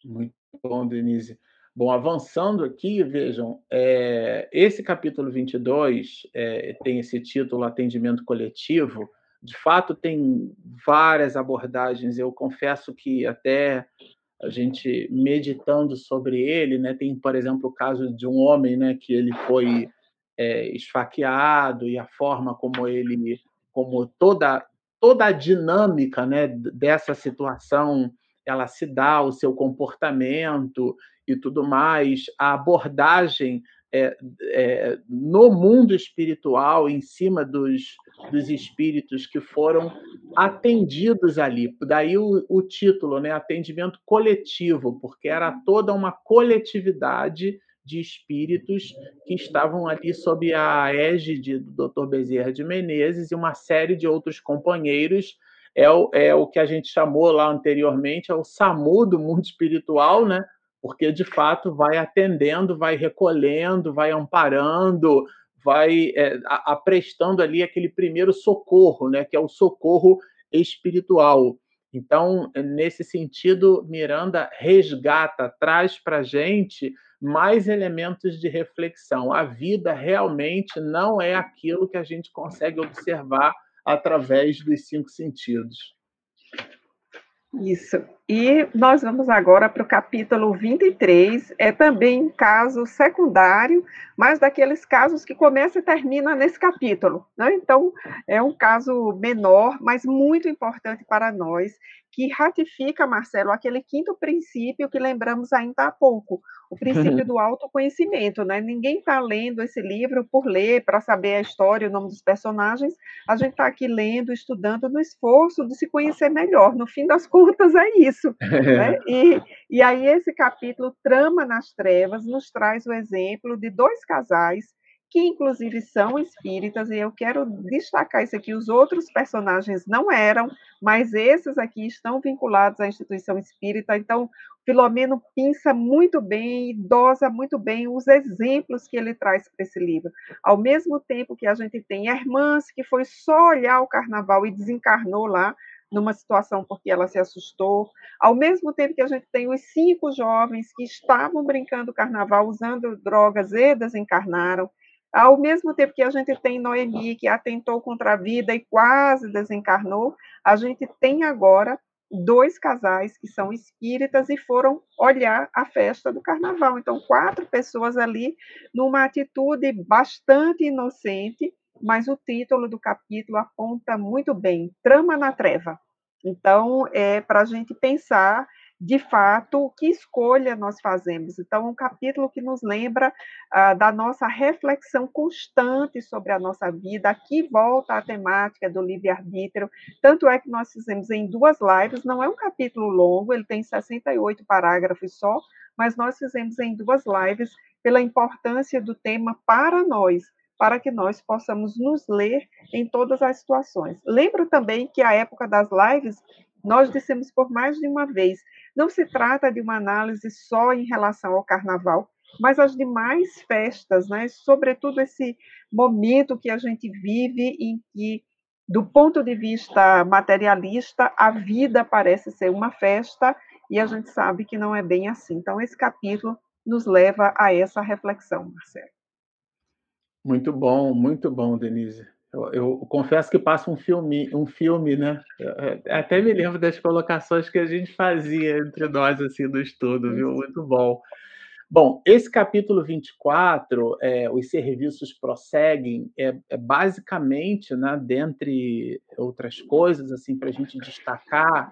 Muito bom, Denise. Bom, avançando aqui, vejam, é, esse capítulo 22 é, tem esse título Atendimento Coletivo. De fato, tem várias abordagens. Eu confesso que até a gente meditando sobre ele, né, tem, por exemplo, o caso de um homem né, que ele foi é, esfaqueado e a forma como ele, como toda toda a dinâmica né, dessa situação ela se dá, o seu comportamento e tudo mais, a abordagem é, é, no mundo espiritual, em cima dos, dos espíritos que foram atendidos ali. Daí o, o título, né? Atendimento coletivo, porque era toda uma coletividade de espíritos que estavam ali sob a égide do Dr. Bezerra de Menezes e uma série de outros companheiros. É o, é o que a gente chamou lá anteriormente, é o SAMU do mundo espiritual, né? Porque de fato vai atendendo, vai recolhendo, vai amparando, vai é, a, a prestando ali aquele primeiro socorro, né? que é o socorro espiritual. Então, nesse sentido, Miranda resgata, traz para a gente mais elementos de reflexão. A vida realmente não é aquilo que a gente consegue observar através dos cinco sentidos. Isso. E nós vamos agora para o capítulo 23. É também um caso secundário, mas daqueles casos que começa e termina nesse capítulo. Né? Então, é um caso menor, mas muito importante para nós, que ratifica, Marcelo, aquele quinto princípio que lembramos ainda há pouco, o princípio do autoconhecimento, né? Ninguém está lendo esse livro por ler, para saber a história, o nome dos personagens. A gente está aqui lendo, estudando no esforço de se conhecer melhor. No fim das contas, é isso. Né? E, e aí, esse capítulo, Trama nas Trevas, nos traz o exemplo de dois casais que inclusive são espíritas, e eu quero destacar isso aqui: os outros personagens não eram, mas esses aqui estão vinculados à instituição espírita, então Filomeno pinça muito bem, dosa muito bem os exemplos que ele traz para esse livro. Ao mesmo tempo que a gente tem irmãs que foi só olhar o carnaval e desencarnou lá, numa situação porque ela se assustou. Ao mesmo tempo que a gente tem os cinco jovens que estavam brincando carnaval usando drogas e desencarnaram. Ao mesmo tempo que a gente tem Noemi, que atentou contra a vida e quase desencarnou, a gente tem agora dois casais que são espíritas e foram olhar a festa do carnaval. Então, quatro pessoas ali numa atitude bastante inocente, mas o título do capítulo aponta muito bem: Trama na Treva. Então, é para a gente pensar de fato, que escolha nós fazemos. Então, um capítulo que nos lembra ah, da nossa reflexão constante sobre a nossa vida. Aqui volta a temática do livre-arbítrio. Tanto é que nós fizemos em duas lives, não é um capítulo longo, ele tem 68 parágrafos só, mas nós fizemos em duas lives pela importância do tema para nós para que nós possamos nos ler em todas as situações. Lembro também que a época das lives nós dissemos por mais de uma vez não se trata de uma análise só em relação ao carnaval, mas as demais festas, né? sobretudo esse momento que a gente vive em que, do ponto de vista materialista, a vida parece ser uma festa e a gente sabe que não é bem assim. Então, esse capítulo nos leva a essa reflexão, Marcelo. Muito bom, muito bom, Denise. Eu, eu, confesso que passa um filme, um filme, né? Eu, até me lembro das colocações que a gente fazia entre nós assim no estudo, viu? Muito bom. Bom, esse capítulo 24, é, os serviços prosseguem, é, é basicamente, né, dentre outras coisas, assim, para a gente destacar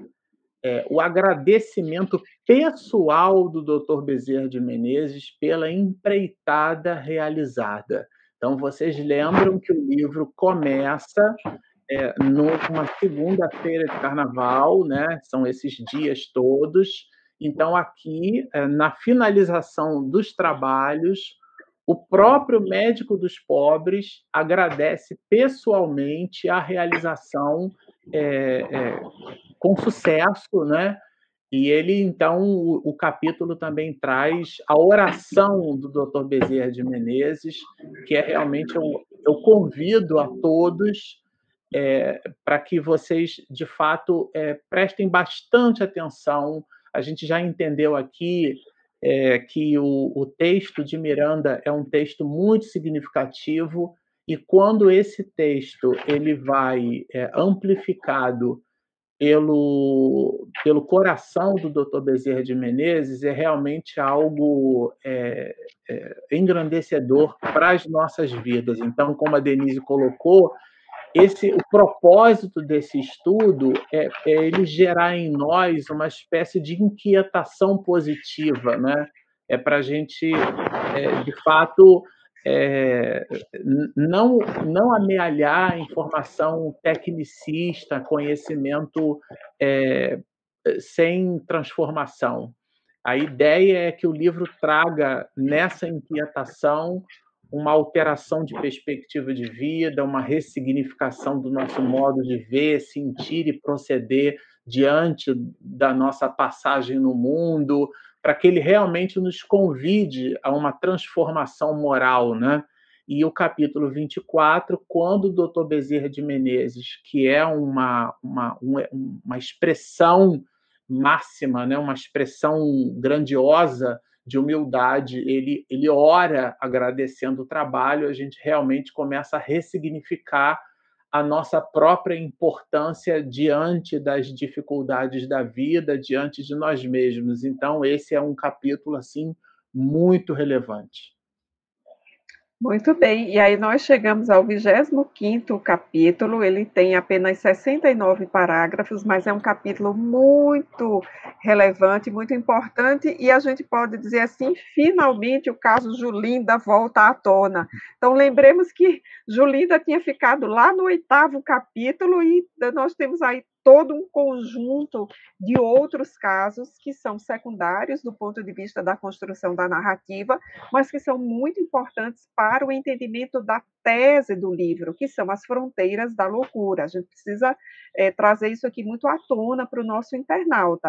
é, o agradecimento pessoal do Dr. Bezerra de Menezes pela empreitada realizada. Então, vocês lembram que o livro começa é, numa segunda-feira de carnaval, né? São esses dias todos. Então, aqui, é, na finalização dos trabalhos, o próprio médico dos pobres agradece pessoalmente a realização é, é, com sucesso, né? E ele, então, o, o, capítulo também traz a oração do Dr. Bezerra de Menezes, que é realmente, eu, eu convido a todos é, para que vocês, de fato, é, prestem bastante atenção. A gente já entendeu aqui é, que o, o texto de Miranda é um texto muito significativo e quando esse texto ele vai é, amplificado pelo, pelo coração do Dr. Bezerra de Menezes é realmente algo é, é, engrandecedor para as nossas vidas. Então, como a Denise colocou, esse o propósito desse estudo é, é, ele gerar em nós uma espécie de inquietação positiva, né? É para a gente, é, de fato, é, não, não amealhar informação tecnicista, conhecimento é, sem transformação. A ideia é que o livro traga nessa inquietação uma alteração de perspectiva de vida, uma ressignificação do nosso modo de ver, sentir e proceder diante da nossa passagem no mundo, para que ele realmente nos convide a uma transformação moral, né? E o capítulo 24, quando o doutor Bezerra de Menezes, que é uma, uma, uma expressão máxima, né? uma expressão grandiosa de humildade, ele, ele ora agradecendo o trabalho, a gente realmente começa a ressignificar a nossa própria importância diante das dificuldades da vida, diante de nós mesmos. Então, esse é um capítulo assim muito relevante. Muito bem, e aí nós chegamos ao 25 capítulo, ele tem apenas 69 parágrafos, mas é um capítulo muito relevante, muito importante, e a gente pode dizer assim, finalmente o caso Julinda volta à tona. Então lembremos que Julinda tinha ficado lá no oitavo capítulo, e nós temos aí todo um conjunto de outros casos que são secundários do ponto de vista da construção da narrativa, mas que são muito importantes para o entendimento da tese do livro, que são as fronteiras da loucura. A gente precisa é, trazer isso aqui muito à tona para o nosso internauta.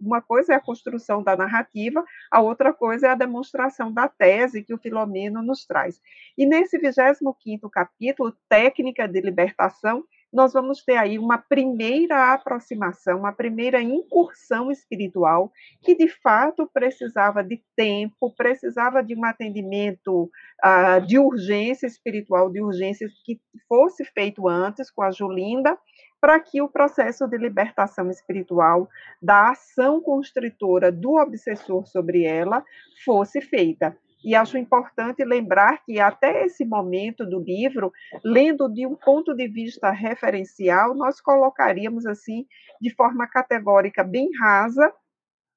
Uma coisa é a construção da narrativa, a outra coisa é a demonstração da tese que o Filomeno nos traz. E nesse 25º capítulo, Técnica de Libertação, nós vamos ter aí uma primeira aproximação, uma primeira incursão espiritual que de fato precisava de tempo, precisava de um atendimento uh, de urgência espiritual, de urgência que fosse feito antes com a Julinda, para que o processo de libertação espiritual da ação constritora do obsessor sobre ela fosse feita. E acho importante lembrar que até esse momento do livro, lendo de um ponto de vista referencial, nós colocaríamos assim, de forma categórica bem rasa,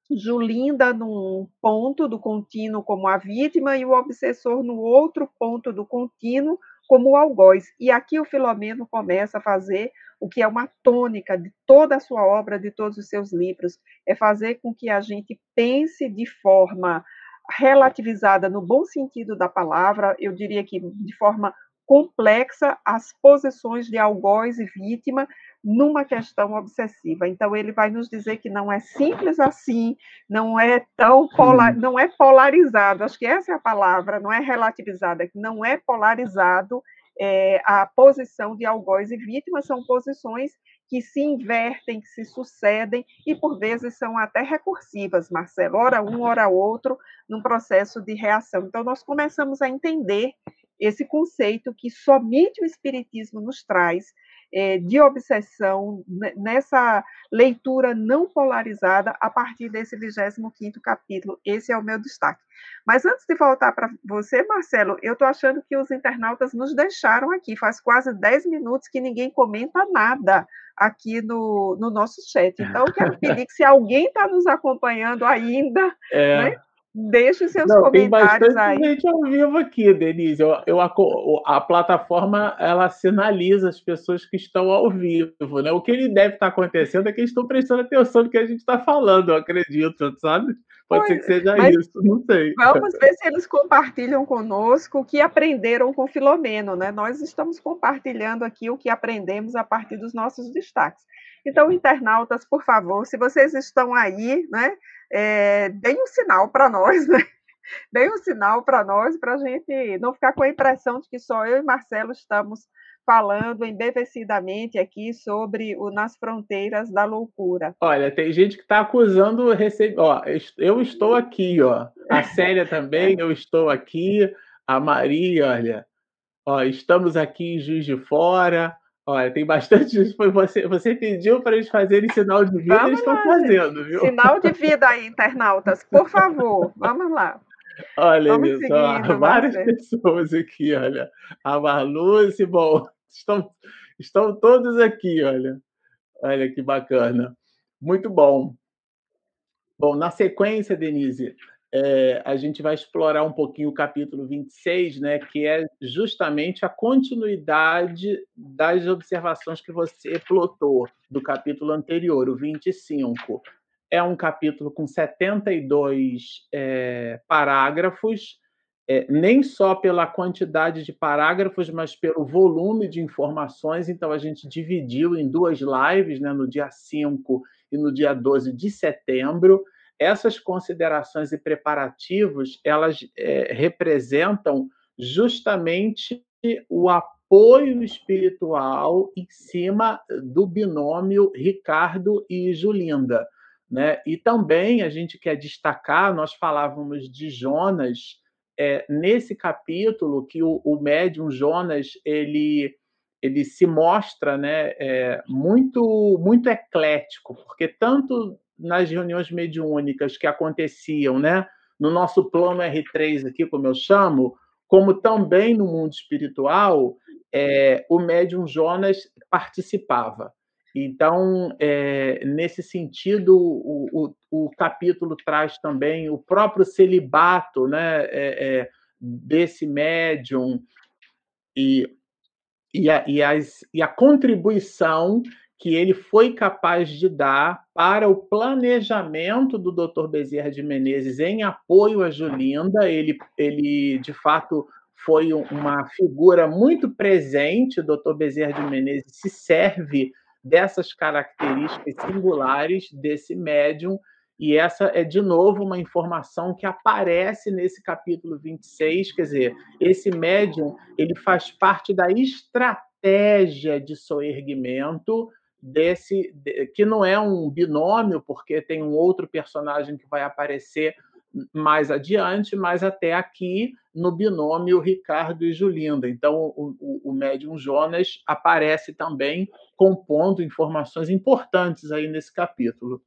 Julinda num ponto do contínuo como a vítima e o obsessor no outro ponto do contínuo como o algoz. E aqui o Filomeno começa a fazer o que é uma tônica de toda a sua obra, de todos os seus livros, é fazer com que a gente pense de forma relativizada no bom sentido da palavra, eu diria que de forma complexa, as posições de algoz e vítima numa questão obsessiva. Então ele vai nos dizer que não é simples assim, não é tão polar, não é polarizado. Acho que essa é a palavra, não é relativizada, não é polarizado é, a posição de algoz e vítima são posições que se invertem, que se sucedem e por vezes são até recursivas, Marcelo, ora um, ora outro, num processo de reação. Então nós começamos a entender esse conceito que somente o espiritismo nos traz é, de obsessão nessa leitura não polarizada a partir desse 25 capítulo. Esse é o meu destaque. Mas antes de voltar para você, Marcelo, eu estou achando que os internautas nos deixaram aqui. Faz quase 10 minutos que ninguém comenta nada aqui no, no nosso chat. Então, eu quero pedir que se alguém está nos acompanhando ainda, é. né, Deixe seus Não, comentários tem aí. gente ao vivo aqui, Denise. Eu, eu, a, a, plataforma ela sinaliza as pessoas que estão ao vivo, né? O que ele deve estar acontecendo é que eles estão prestando atenção no que a gente está falando, eu acredito, sabe? Pode pois, ser que seja isso, não sei. Vamos ver se eles compartilham conosco o que aprenderam com Filomeno, né? Nós estamos compartilhando aqui o que aprendemos a partir dos nossos destaques. Então, internautas, por favor, se vocês estão aí, né? É, deem um sinal para nós, né? Deem um sinal para nós, para a gente não ficar com a impressão de que só eu e Marcelo estamos falando embevecidamente aqui sobre o Nas Fronteiras da Loucura. Olha, tem gente que está acusando receber. Ó, eu estou aqui, ó. A Célia também, eu estou aqui. A Maria, olha. Ó, estamos aqui em Juiz de Fora. Olha, tem bastante. Foi você, você pediu para eles fazerem sinal de vida, Vamos eles estão fazendo, viu? Sinal de vida aí, internautas, por favor. Vamos lá. Olha, Vamos isso, seguindo, várias pessoas aqui, olha. A Marluce, bom, estão, estão todos aqui, olha. Olha que bacana. Muito bom. Bom, na sequência, Denise, é, a gente vai explorar um pouquinho o capítulo 26, né, que é justamente a continuidade das observações que você plotou do capítulo anterior, o 25. É um capítulo com 72 é, parágrafos, é, nem só pela quantidade de parágrafos, mas pelo volume de informações. Então, a gente dividiu em duas lives, né, no dia 5 e no dia 12 de setembro essas considerações e preparativos elas é, representam justamente o apoio espiritual em cima do binômio Ricardo e Julinda. Né? E também a gente quer destacar, nós falávamos de Jonas é, nesse capítulo, que o, o médium Jonas ele, ele se mostra né, é, muito, muito eclético, porque tanto nas reuniões mediúnicas que aconteciam, né? No nosso plano R3 aqui, como eu chamo, como também no mundo espiritual, é, o médium Jonas participava. Então, é, nesse sentido, o, o, o, capítulo traz também o próprio celibato né, é, é desse médium e, e, a, e, as, e a contribuição que ele foi capaz de dar para o planejamento do Dr. Bezerra de Menezes em apoio a Julinda. Ele, ele de fato, foi uma figura muito presente. O Dr. Bezerra de Menezes se serve dessas características singulares desse médium. E essa é, de novo, uma informação que aparece nesse capítulo 26. Quer dizer, esse médium ele faz parte da estratégia de soerguimento desse que não é um binômio, porque tem um outro personagem que vai aparecer mais adiante, mas até aqui no binômio Ricardo e Julinda. Então, o, o, o médium Jonas aparece também compondo informações importantes aí nesse capítulo.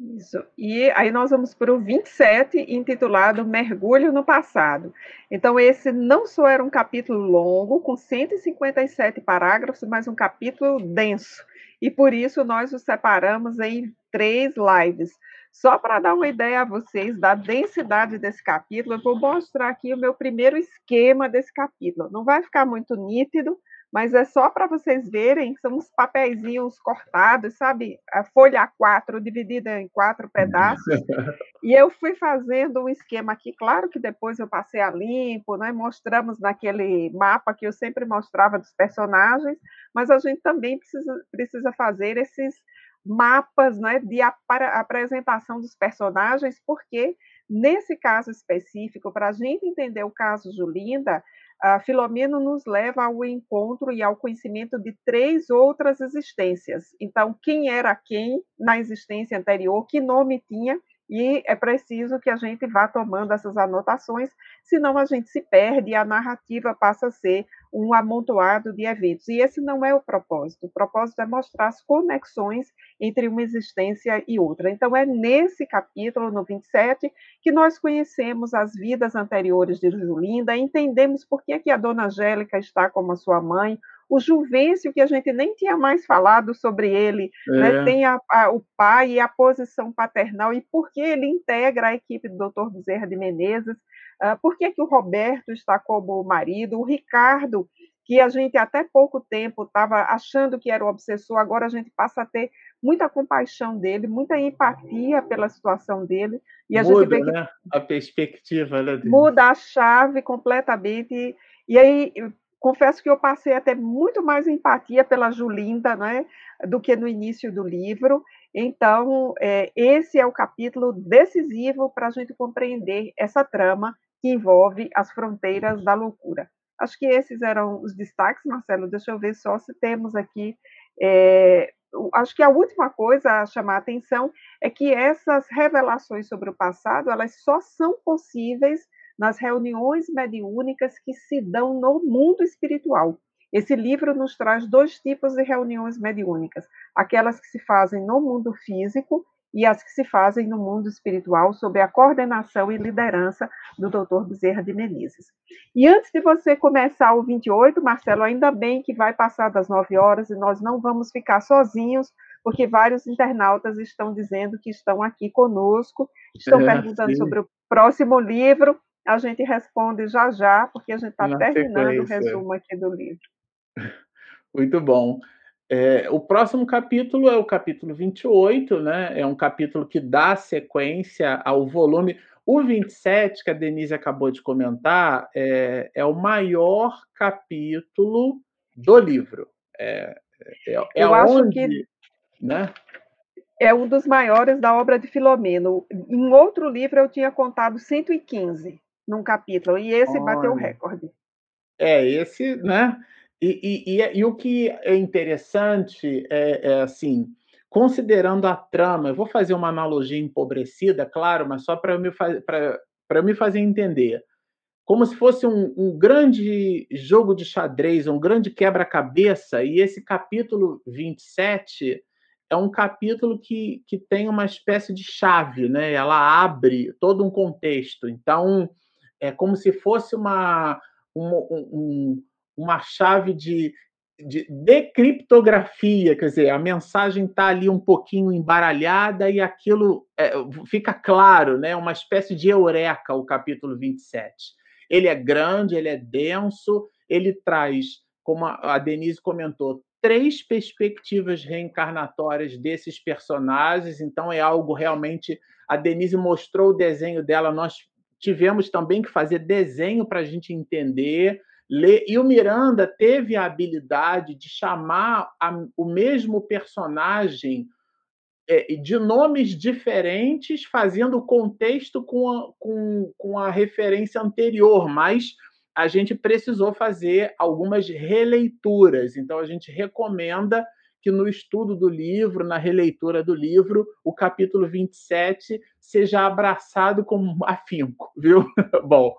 Isso. E aí nós vamos para o 27, intitulado Mergulho no Passado. Então, esse não só era um capítulo longo, com 157 parágrafos, mas um capítulo denso. E por isso nós o separamos em três lives. Só para dar uma ideia a vocês da densidade desse capítulo, eu vou mostrar aqui o meu primeiro esquema desse capítulo. Não vai ficar muito nítido, mas é só para vocês verem, são uns papeizinhos cortados, sabe? A folha A4 dividida em quatro pedaços. e eu fui fazendo um esquema aqui, claro que depois eu passei a limpo, né? Mostramos naquele mapa que eu sempre mostrava dos personagens, mas a gente também precisa, precisa fazer esses mapas né, de ap apresentação dos personagens, porque nesse caso específico, para a gente entender o caso Julinda, a Filomeno nos leva ao encontro e ao conhecimento de três outras existências. Então, quem era quem na existência anterior, que nome tinha, e é preciso que a gente vá tomando essas anotações, senão a gente se perde e a narrativa passa a ser um amontoado de eventos. E esse não é o propósito. O propósito é mostrar as conexões entre uma existência e outra. Então, é nesse capítulo, no 27, que nós conhecemos as vidas anteriores de Julinda, entendemos por que, que a dona Angélica está como a sua mãe, o Juvencio, que a gente nem tinha mais falado sobre ele, né? é. né? tem a, a, o pai e a posição paternal, e por que ele integra a equipe do Dr. Bezerra de Menezes, uh, por que, que o Roberto está como marido, o Ricardo, que a gente até pouco tempo estava achando que era o obsessor, agora a gente passa a ter muita compaixão dele, muita empatia pela situação dele. E a muda, gente vê né? a perspectiva né, dele. Muda a chave completamente. E aí, confesso que eu passei até muito mais empatia pela Julinda né, do que no início do livro. Então, é, esse é o capítulo decisivo para a gente compreender essa trama que envolve as fronteiras da loucura. Acho que esses eram os destaques, Marcelo. Deixa eu ver só se temos aqui. É, acho que a última coisa a chamar a atenção é que essas revelações sobre o passado elas só são possíveis nas reuniões mediúnicas que se dão no mundo espiritual. Esse livro nos traz dois tipos de reuniões mediúnicas: aquelas que se fazem no mundo físico e as que se fazem no mundo espiritual sob a coordenação e liderança do Dr. Bezerra de Menezes. E antes de você começar o 28, Marcelo, ainda bem que vai passar das 9 horas e nós não vamos ficar sozinhos, porque vários internautas estão dizendo que estão aqui conosco, estão é, perguntando sim. sobre o próximo livro. A gente responde já já, porque a gente está terminando o resumo aqui do livro. Muito bom. É, o próximo capítulo é o capítulo 28, né? É um capítulo que dá sequência ao volume. O 27, que a Denise acabou de comentar, é, é o maior capítulo do livro. É, é, é Eu acho que né? é um dos maiores da obra de Filomeno. Em outro livro eu tinha contado 115 num capítulo, e esse Olha. bateu o recorde. É, esse, né? E, e, e, e, o que é interessante é, é, assim, considerando a trama, eu vou fazer uma analogia empobrecida, claro, mas só para me, eu me fazer entender. Como se fosse um, um grande jogo de xadrez, um grande quebra-cabeça, e esse capítulo 27 é um capítulo que, que tem uma espécie de chave, né? ela abre todo um contexto. Então, é como se fosse uma, um, um uma chave de, de decriptografia, quer dizer, a mensagem está ali um pouquinho embaralhada e aquilo é, fica claro, né? uma espécie de eureka, o capítulo 27. Ele é grande, ele é denso, ele traz, como a Denise comentou, três perspectivas reencarnatórias desses personagens, então é algo realmente. A Denise mostrou o desenho dela, nós tivemos também que fazer desenho para a gente entender e o Miranda teve a habilidade de chamar a, o mesmo personagem é, de nomes diferentes, fazendo o contexto com a, com, com a referência anterior, mas a gente precisou fazer algumas releituras. Então, a gente recomenda que no estudo do livro, na releitura do livro, o capítulo 27 seja abraçado com afinco, viu? Bom,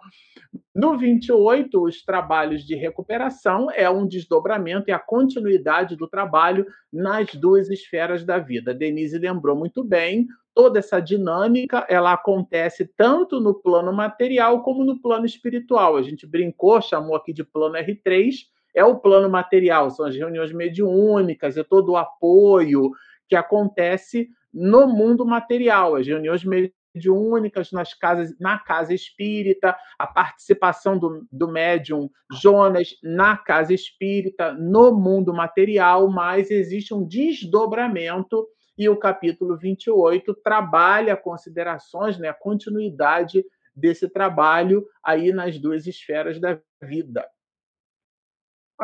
no 28, os trabalhos de recuperação é um desdobramento e a continuidade do trabalho nas duas esferas da vida. Denise lembrou muito bem, toda essa dinâmica, ela acontece tanto no plano material como no plano espiritual. A gente brincou, chamou aqui de plano R3, é o plano material, são as reuniões mediúnicas, é todo o apoio que acontece no mundo material, as reuniões mediúnicas nas casas, na casa espírita, a participação do, do médium Jonas na casa espírita, no mundo material, mas existe um desdobramento e o capítulo 28 trabalha considerações, né, a continuidade desse trabalho aí nas duas esferas da vida.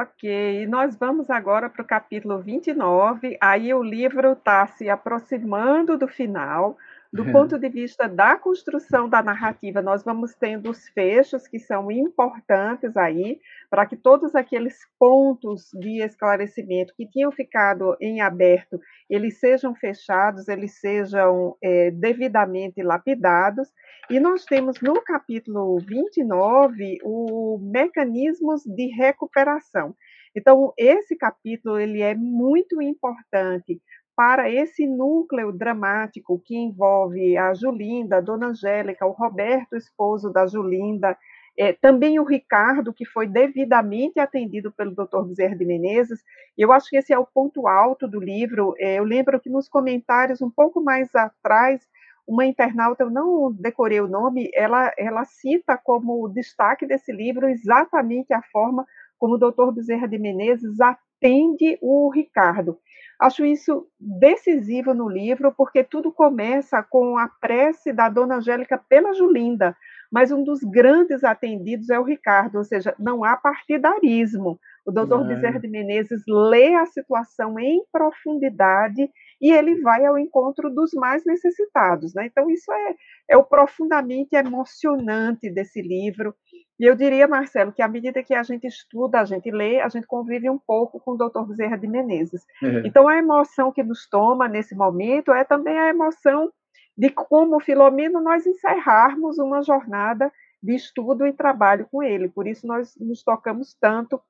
Ok, nós vamos agora para o capítulo 29. Aí o livro está se aproximando do final. Do é. ponto de vista da construção da narrativa, nós vamos tendo os fechos que são importantes aí, para que todos aqueles pontos de esclarecimento que tinham ficado em aberto, eles sejam fechados, eles sejam é, devidamente lapidados. E nós temos no capítulo 29 o mecanismos de recuperação. Então, esse capítulo ele é muito importante para esse núcleo dramático que envolve a Julinda, a Dona Angélica, o Roberto, esposo da Julinda, É, também o Ricardo, que foi devidamente atendido pelo Dr. Bezerra de Menezes, eu acho que esse é o ponto alto do livro. É, eu lembro que nos comentários, um pouco mais atrás, uma internauta, eu não decorei o nome, ela, ela cita como destaque desse livro exatamente a forma como o doutor Bezerra de Menezes atende o Ricardo. Acho isso decisivo no livro, porque tudo começa com a prece da dona Angélica pela Julinda, mas um dos grandes atendidos é o Ricardo, ou seja, não há partidarismo. O doutor Bezerra de Menezes lê a situação em profundidade e ele vai ao encontro dos mais necessitados. Né? Então, isso é, é o profundamente emocionante desse livro. E eu diria, Marcelo, que à medida que a gente estuda, a gente lê, a gente convive um pouco com o doutor Bezerra de Menezes. Uhum. Então, a emoção que nos toma nesse momento é também a emoção de como, Filomeno, nós encerrarmos uma jornada de estudo e trabalho com ele. Por isso, nós nos tocamos tanto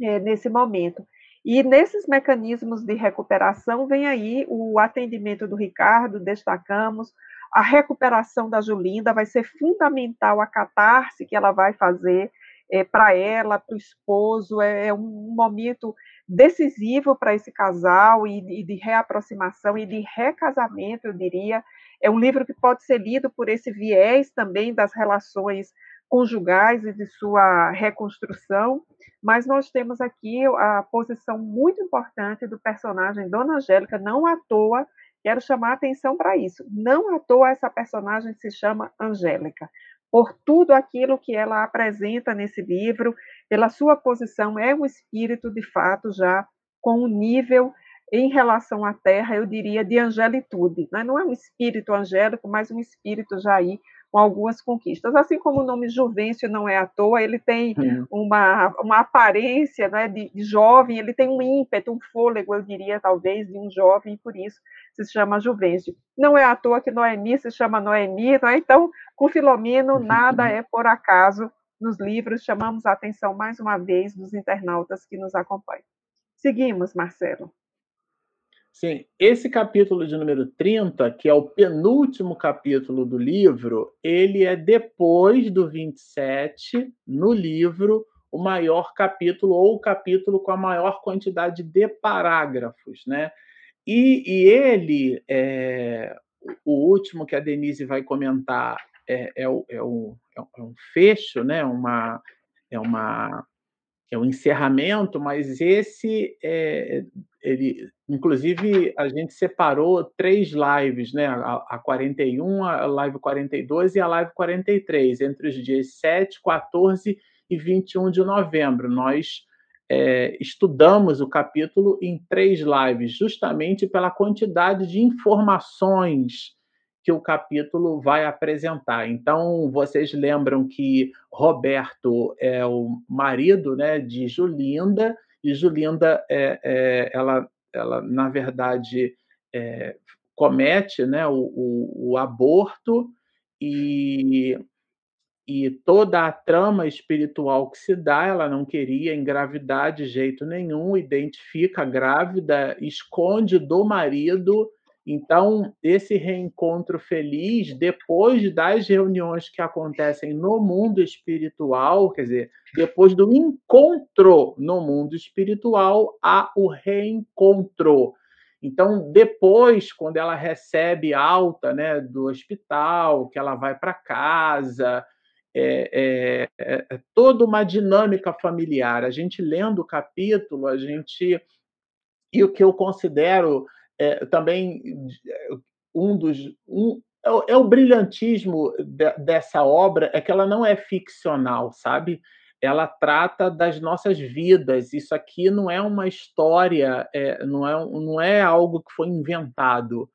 é, nesse momento. E nesses mecanismos de recuperação vem aí o atendimento do Ricardo, destacamos, a recuperação da Julinda vai ser fundamental a catarse que ela vai fazer é, para ela, para o esposo, é, é, um momento decisivo para esse casal e, e, de reaproximação e de recasamento, eu diria. É um livro que pode ser lido por esse viés também das relações conjugais e de sua reconstrução, mas nós temos aqui a posição muito importante do personagem Dona Angélica, não à toa Quero chamar a atenção para isso. Não à toa essa personagem se chama Angélica, por tudo aquilo que ela apresenta nesse livro, pela sua posição, é um espírito de fato já com um nível em relação à Terra, eu diria, de angelitude. Né? Não é um espírito angélico, mas um espírito já aí com algumas conquistas. Assim como o nome Juvencio não é à toa, ele tem uhum. uma, uma aparência né, de, de, jovem, ele tem um ímpeto, um fôlego, eu diria, talvez, de um jovem, e por isso se chama Juvencio. Não é à toa que Noemi se chama Noemi, não é? então, com Filomeno, nada é por acaso nos livros, chamamos a atenção mais uma vez dos internautas que nos acompanham. Seguimos, Marcelo. Sim, esse capítulo de número 30, que é o penúltimo capítulo do livro, ele é depois do 27 no livro, o maior capítulo ou o capítulo com a maior quantidade de parágrafos, né? E, e ele, é, o último que a Denise vai comentar é, é, o, é, o, é um fecho, né? Uma, é uma é um encerramento, mas esse é, ele, inclusive, a gente separou três lives, né? A, a 41, a live 42 e a live 43, entre os dias 7, 14 e 21 de novembro. Nós é, estudamos o capítulo em três lives, justamente pela quantidade de informações que o capítulo vai apresentar. Então, vocês lembram que Roberto é o marido né, de Julinda, e Julinda, é, é, ela, ela, na verdade, é, comete né, o, o, o aborto e, e toda a trama espiritual que se dá, ela não queria engravidar de jeito nenhum, identifica grávida, esconde do marido então, esse reencontro feliz, depois das reuniões que acontecem no mundo espiritual, quer dizer, depois do encontro no mundo espiritual, há o reencontro. Então, depois, quando ela recebe alta né, do hospital, que ela vai para casa, é, é, é, é toda uma dinâmica familiar. A gente lendo o capítulo, a gente. E o que eu considero é, também um dos um, é, é, o brilhantismo de, dessa obra é que ela não é ficcional, sabe? Ela trata das nossas vidas. Isso aqui não é uma história, é, não, é, não é algo que foi inventado.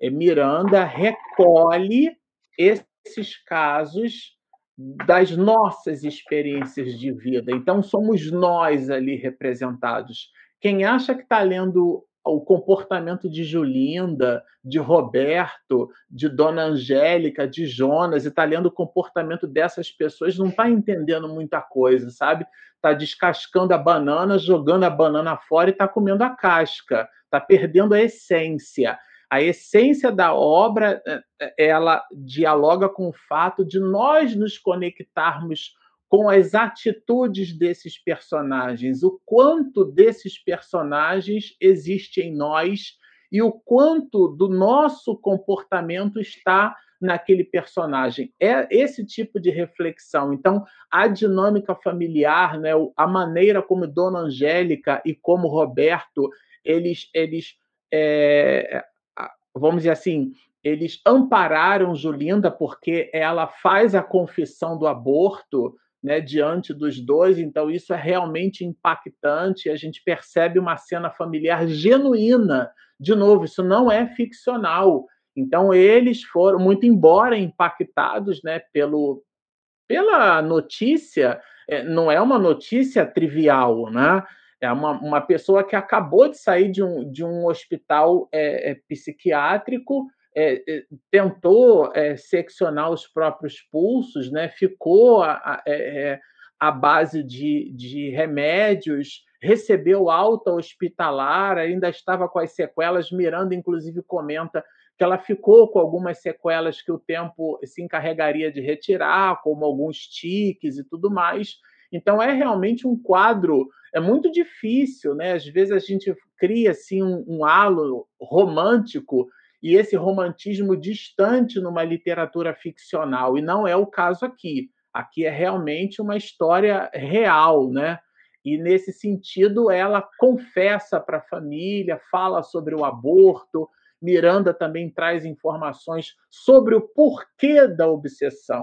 É, Miranda recolhe esses casos das nossas experiências de vida. Então, somos nós ali representados. Quem acha que está lendo o comportamento de Julinda, de Roberto, de Dona Angélica, de Jonas, e está lendo o comportamento dessas pessoas, não está entendendo muita coisa, sabe? Está descascando a banana, jogando a banana fora e está comendo a casca, está perdendo a essência. A essência da obra, é, é, ela dialoga com o fato de nós nos conectarmos com as atitudes desses personagens, o quanto desses personagens existe em nós e o quanto do nosso comportamento está naquele personagem. É esse tipo de reflexão. Então, a dinâmica familiar, né, a maneira como Dona Angélica e como Roberto, eles, eles é, vamos dizer assim, eles ampararam Julinda porque ela faz a confissão do aborto né, diante dos dois, então isso é realmente impactante. A gente percebe uma cena familiar genuína. De novo, isso não é ficcional. Então eles foram, muito embora impactados, né, pelo pela notícia, é, não é uma notícia trivial, né? É uma, uma pessoa que acabou de sair de um, de um hospital é, é, psiquiátrico é, é, tentou é, seccionar os próprios pulsos, né? ficou a, a, é, a base de, de remédios, recebeu alta hospitalar, ainda estava com as sequelas. Miranda, inclusive, comenta que ela ficou com algumas sequelas que o tempo se encarregaria de retirar, como alguns tiques e tudo mais. Então é realmente um quadro, é muito difícil, né? Às vezes a gente cria assim um, um halo romântico e esse romantismo distante numa literatura ficcional, e não é o caso aqui. Aqui é realmente uma história real, né? E nesse sentido, ela confessa para a família, fala sobre o aborto. Miranda também traz informações sobre o porquê da obsessão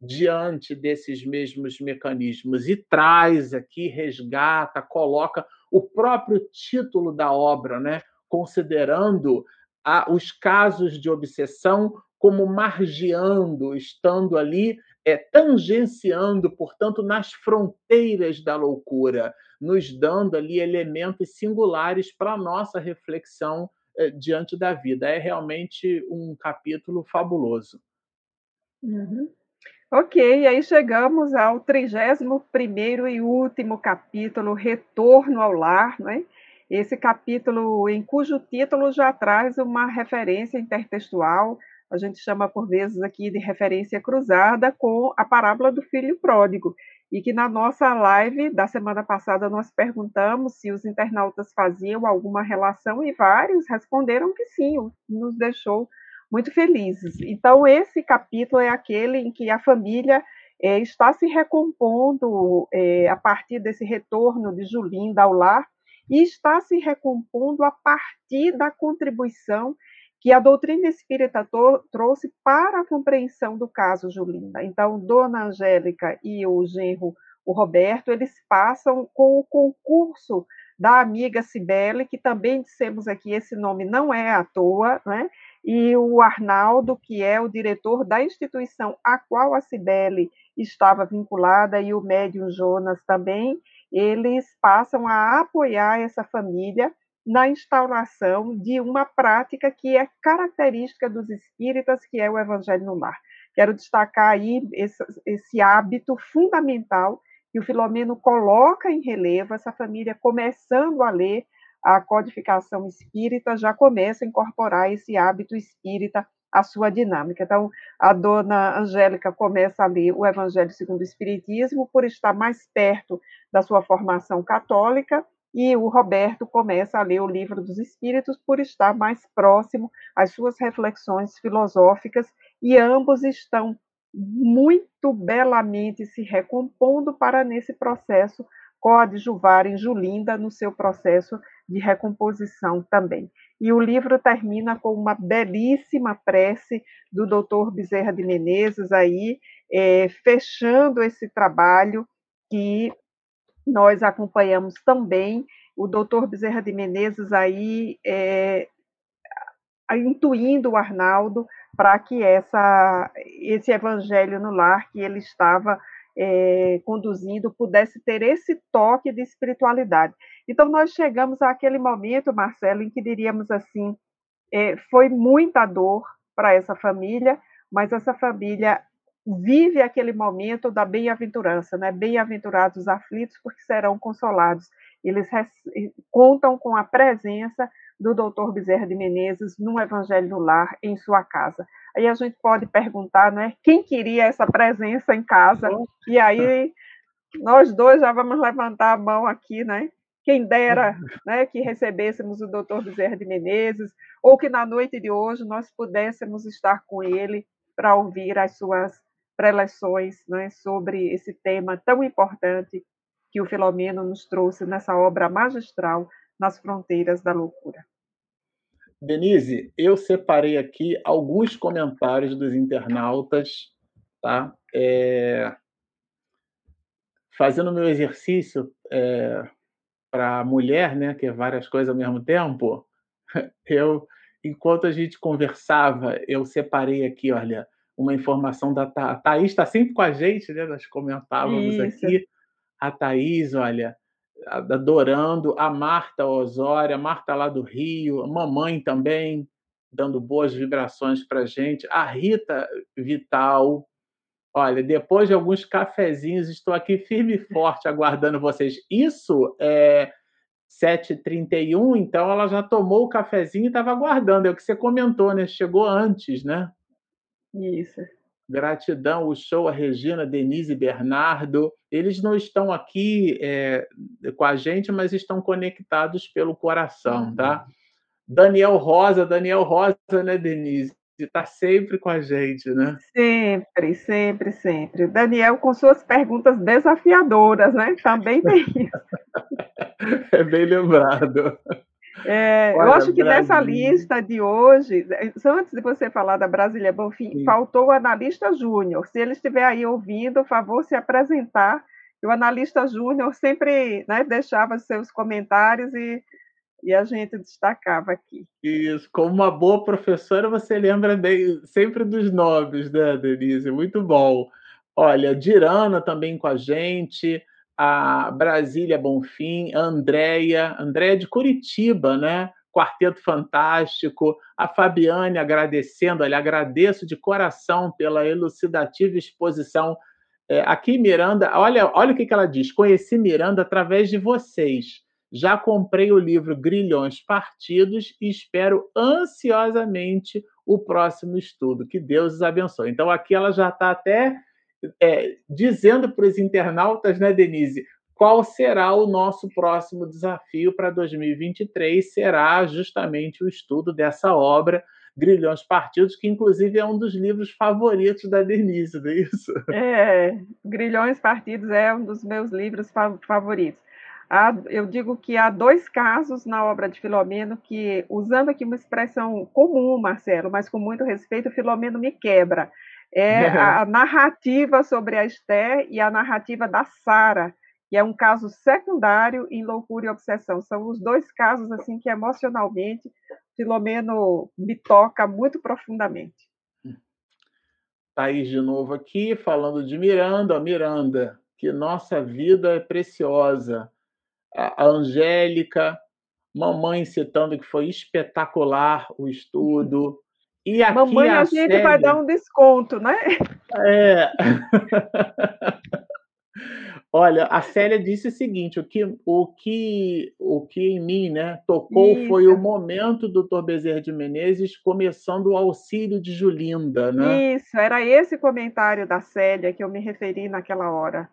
diante desses mesmos mecanismos e traz aqui, resgata, coloca o próprio título da obra, né? considerando a, os casos de obsessão como margeando, estando ali, é, tangenciando, portanto, nas fronteiras da loucura, nos dando ali elementos singulares para a nossa reflexão é, diante da vida. É realmente um capítulo fabuloso. Uhum. Ok, aí chegamos ao 31 e último capítulo, Retorno ao Lar, não é? Esse capítulo, em cujo título já traz uma referência intertextual, a gente chama por vezes aqui de referência cruzada com a parábola do filho pródigo, e que na nossa live da semana passada nós perguntamos se os internautas faziam alguma relação e vários responderam que sim, nos deixou muito felizes. Então, esse capítulo é aquele em que a família é, está se recompondo é, a partir desse retorno de Julinda ao lar e está se recompondo a partir da contribuição que a doutrina espírita trouxe para a compreensão do caso Julinda. Então, Dona Angélica e o genro, o Roberto, eles passam com o concurso da amiga Cibele, que também dissemos aqui, esse nome não é à toa, né? e o Arnaldo, que é o diretor da instituição a qual a Cibele estava vinculada, e o médium Jonas também, eles passam a apoiar essa família na instauração de uma prática que é característica dos espíritas, que é o Evangelho no Lar. Quero destacar aí esse, esse hábito fundamental que o Filomeno coloca em relevo, essa família começando a ler a codificação espírita, já começa a incorporar esse hábito espírita à sua dinâmica. Então, a dona Angélica começa a ler o Evangelho segundo o Espiritismo por estar mais perto da sua formação católica, e o Roberto começa a ler o Livro dos Espíritos por estar mais próximo às suas reflexões filosóficas, e ambos estão muito belamente se recompondo para, nesse processo, coadjuvarem Julinda no seu processo de recomposição também. E o livro termina com uma belíssima prece do doutor Bezerra de Menezes aí, é, fechando esse trabalho que nós acompanhamos também. O doutor Bezerra de Menezes aí é, intuindo o Arnaldo para que essa, esse evangelho no lar que ele estava é, conduzindo pudesse ter esse toque de espiritualidade. Então, nós chegamos àquele momento, Marcelo, em que diríamos assim: é, foi muita dor para essa família, mas essa família vive aquele momento da bem-aventurança, né? Bem-aventurados os aflitos, porque serão consolados. eles contam com a presença do doutor Bezerra de Menezes no Evangelho do Lar em sua casa. Aí a gente pode perguntar, né, quem queria essa presença em casa? E aí nós dois já vamos levantar a mão aqui, né? Quem dera né, que recebêssemos o doutor Bezerra de Menezes, ou que na noite de hoje nós pudéssemos estar com ele para ouvir as suas preleções né, sobre esse tema tão importante que o Filomeno nos trouxe nessa obra magistral, Nas Fronteiras da Loucura. Denise, eu separei aqui alguns comentários dos internautas, tá? É... Fazendo meu exercício é... para mulher, né, que é várias coisas ao mesmo tempo, eu, enquanto a gente conversava, eu separei aqui, olha, uma informação da Tha a Thaís está sempre com a gente, né? Nós comentávamos Isso. aqui. A Thaís, olha, adorando. A Marta Osório, a Marta lá do Rio, a mamãe também, dando boas vibrações para gente. A Rita Vital. Olha, depois de alguns cafezinhos, estou aqui firme e forte aguardando vocês. Isso é 7h31, então ela já tomou o cafezinho e estava aguardando. É o que você comentou, né? Chegou antes, né? Isso. Gratidão, o show, a Regina, Denise Bernardo. Eles não estão aqui é, com a gente, mas estão conectados pelo coração, tá? Uhum. Daniel Rosa, Daniel Rosa, né, Denise? Está sempre com a gente, né? Sempre, sempre, sempre. O Daniel com suas perguntas desafiadoras, né? Também tem isso. é bem lembrado. É, Olha, eu acho que nessa lista de hoje, antes de você falar da Brasília Bonfim, Sim. faltou o analista júnior. Se ele estiver aí ouvindo, favor, se apresentar. O analista júnior sempre né, deixava seus comentários e, e a gente destacava aqui. Isso, como uma boa professora, você lembra bem, sempre dos nomes, né, Denise? Muito bom. Olha, Dirana também com a gente a Brasília Bonfim, a Andréia, Andréia de Curitiba, né? Quarteto Fantástico, a Fabiane agradecendo, olha, agradeço de coração pela elucidativa exposição. É, aqui, Miranda, olha, olha o que, que ela diz: conheci Miranda através de vocês. Já comprei o livro Grilhões Partidos e espero ansiosamente o próximo estudo. Que Deus os abençoe. Então, aqui ela já está até é, dizendo para os internautas, né, Denise, qual será o nosso próximo desafio para 2023? Será justamente o estudo dessa obra, Grilhões Partidos, que inclusive é um dos livros favoritos da Denise, não é isso? É, Grilhões Partidos é um dos meus livros favoritos. eu digo que há dois casos na obra de Filomeno que, usando aqui uma expressão comum, Marcelo, mas com muito respeito, Filomeno me quebra é a narrativa sobre a Esther e a narrativa da Sara, que é um caso secundário em loucura e obsessão. São os dois casos assim que emocionalmente Filomeno me toca muito profundamente. Thaís de novo aqui, falando de Miranda. Miranda, que nossa vida é preciosa. A Angélica, mamãe citando que foi espetacular o estudo. E aqui Mamãe, a, a gente série... vai dar um desconto, né? É. Olha, a Célia disse o seguinte: o que, o que, o que em mim né, tocou Isso. foi o momento do Dr. Bezerra de Menezes começando o auxílio de Julinda. Né? Isso, era esse comentário da Célia que eu me referi naquela hora.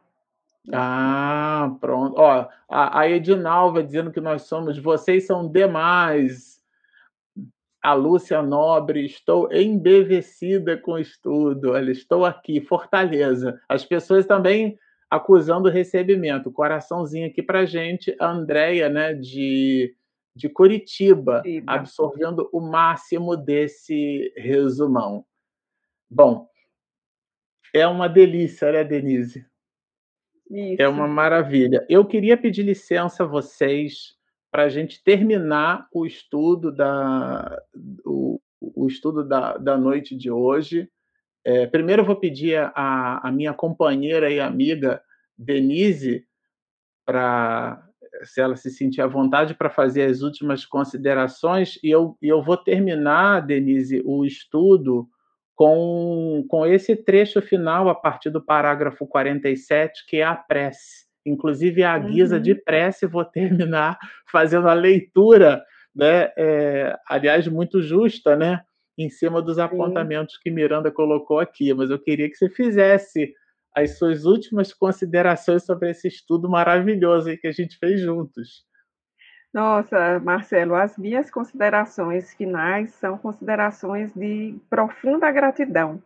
Ah, pronto. Ó, a, a Edinalva dizendo que nós somos, vocês são demais a Lúcia Nobre, estou embevecida com o estudo, olha, estou aqui, Fortaleza. As pessoas também acusando o recebimento. Coraçãozinho aqui para gente, a Andréia, né, de, de Curitiba, Sim. absorvendo o máximo desse resumão. Bom, é uma delícia, né, Denise? Isso. É uma maravilha. Eu queria pedir licença a vocês para a gente terminar o estudo da, o, o estudo da, da noite de hoje. É, primeiro eu vou pedir a, a minha companheira e amiga Denise para se ela se sentir à vontade para fazer as últimas considerações e eu, eu vou terminar, Denise, o estudo com, com esse trecho final a partir do parágrafo 47, que é a prece. Inclusive, a guisa uhum. de prece, vou terminar fazendo a leitura, né? É, aliás, muito justa, né? Em cima dos apontamentos Sim. que Miranda colocou aqui. Mas eu queria que você fizesse as suas últimas considerações sobre esse estudo maravilhoso que a gente fez juntos. Nossa, Marcelo, as minhas considerações finais são considerações de profunda gratidão.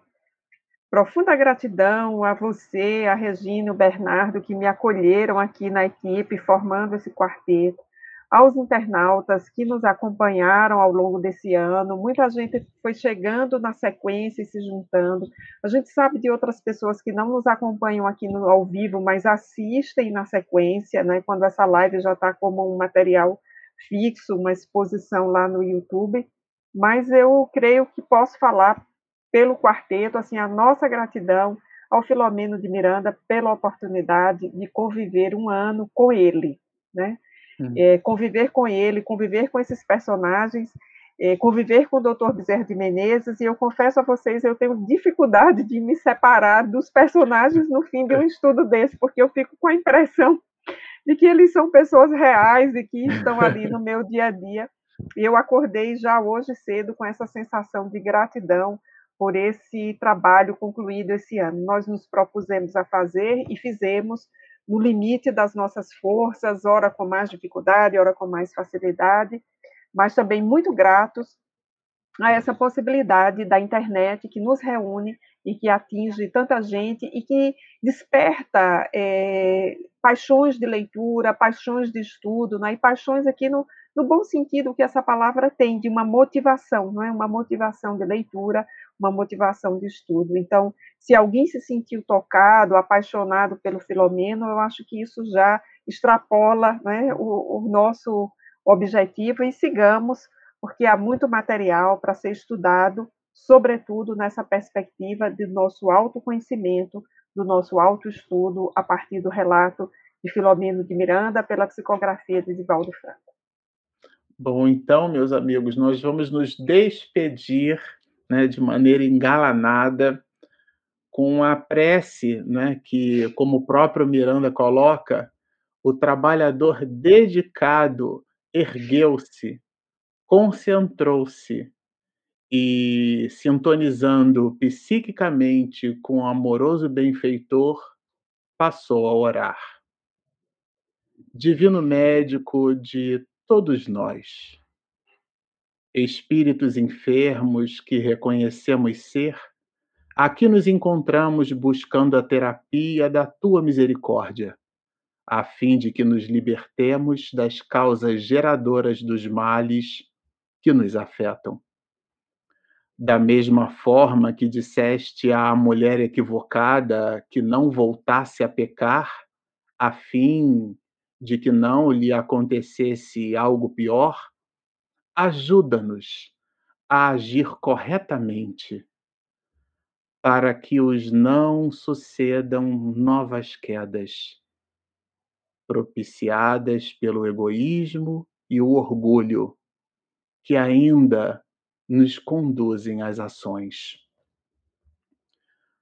Profunda gratidão a você, a Regina, o Bernardo, que me acolheram aqui na equipe, formando esse quarteto aos internautas que nos acompanharam ao longo desse ano. Muita gente foi chegando na sequência e se juntando. A gente sabe de outras pessoas que não nos acompanham aqui no, ao vivo, mas assistem na sequência, né, quando essa live já está como um material fixo, uma exposição lá no YouTube. Mas eu creio que posso falar pelo quarteto, assim, a nossa gratidão ao Filomeno de Miranda pela oportunidade de conviver um ano com ele, né? Uhum. É, conviver com ele, conviver com esses personagens, é, conviver com o Dr. Bezerra de Menezes, e eu confesso a vocês, eu tenho dificuldade de me separar dos personagens no fim de um estudo desse, porque eu fico com a impressão de que eles são pessoas reais e que estão ali no meu dia a dia. E eu acordei já hoje cedo com essa sensação de gratidão por esse trabalho concluído esse ano. Nós nos propusemos a fazer e fizemos no limite das nossas forças, ora com mais dificuldade, ora com mais facilidade, mas também muito gratos a essa possibilidade da internet que nos reúne e que atinge tanta gente e que desperta é, paixões de leitura, paixões de estudo, né? e paixões aqui no, no bom sentido que essa palavra tem, de uma motivação, não é? Uma motivação de leitura, uma motivação de estudo. Então, se alguém se sentiu tocado, apaixonado pelo Filomeno, eu acho que isso já extrapola né, o, o nosso objetivo e sigamos, porque há muito material para ser estudado, sobretudo nessa perspectiva de nosso autoconhecimento, do nosso autoestudo a partir do relato de Filomeno de Miranda pela psicografia de Divaldo Franco. Bom, então, meus amigos, nós vamos nos despedir né, de maneira engalanada, com a prece, né, que, como o próprio Miranda coloca, o trabalhador dedicado ergueu-se, concentrou-se e, sintonizando psiquicamente com o amoroso benfeitor, passou a orar. Divino médico de todos nós, espíritos enfermos que reconhecemos ser, aqui nos encontramos buscando a terapia da tua misericórdia, a fim de que nos libertemos das causas geradoras dos males que nos afetam. Da mesma forma que disseste à mulher equivocada que não voltasse a pecar, a fim de que não lhe acontecesse algo pior, ajuda-nos a agir corretamente para que os não sucedam novas quedas, propiciadas pelo egoísmo e o orgulho, que ainda nos conduzem às ações.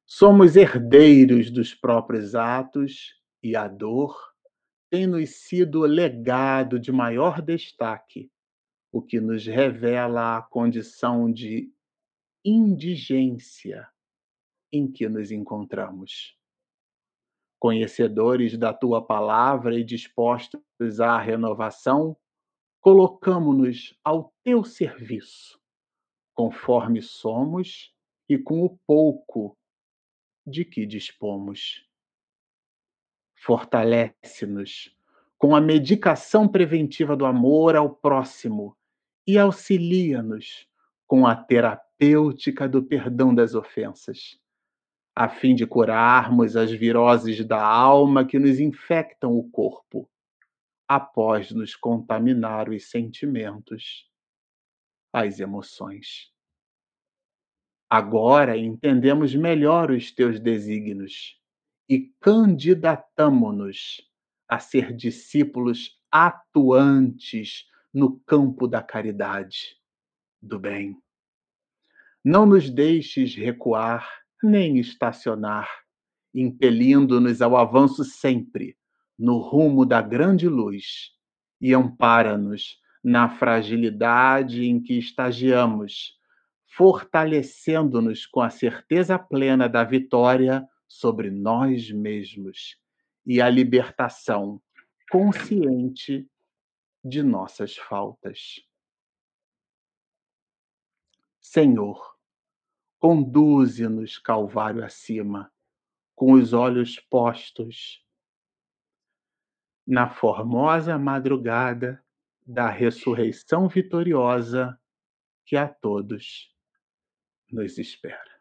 Somos herdeiros dos próprios atos e a dor tem nos sido legado de maior destaque o que nos revela a condição de indigência em que nos encontramos. Conhecedores da tua palavra e dispostos à renovação, colocamo-nos ao teu serviço, conforme somos e com o pouco de que dispomos. Fortalece-nos com a medicação preventiva do amor ao próximo e auxilia-nos com a terapêutica do perdão das ofensas, a fim de curarmos as viroses da alma que nos infectam o corpo, após nos contaminar os sentimentos, as emoções. Agora entendemos melhor os teus desígnios e candidatamo-nos a ser discípulos atuantes no campo da caridade, do bem. Não nos deixes recuar nem estacionar, impelindo-nos ao avanço sempre, no rumo da grande luz e ampara-nos na fragilidade em que estagiamos, fortalecendo-nos com a certeza plena da vitória sobre nós mesmos e a libertação consciente de nossas faltas. Senhor, conduze-nos Calvário acima, com os olhos postos na formosa madrugada da ressurreição vitoriosa que a todos nos espera.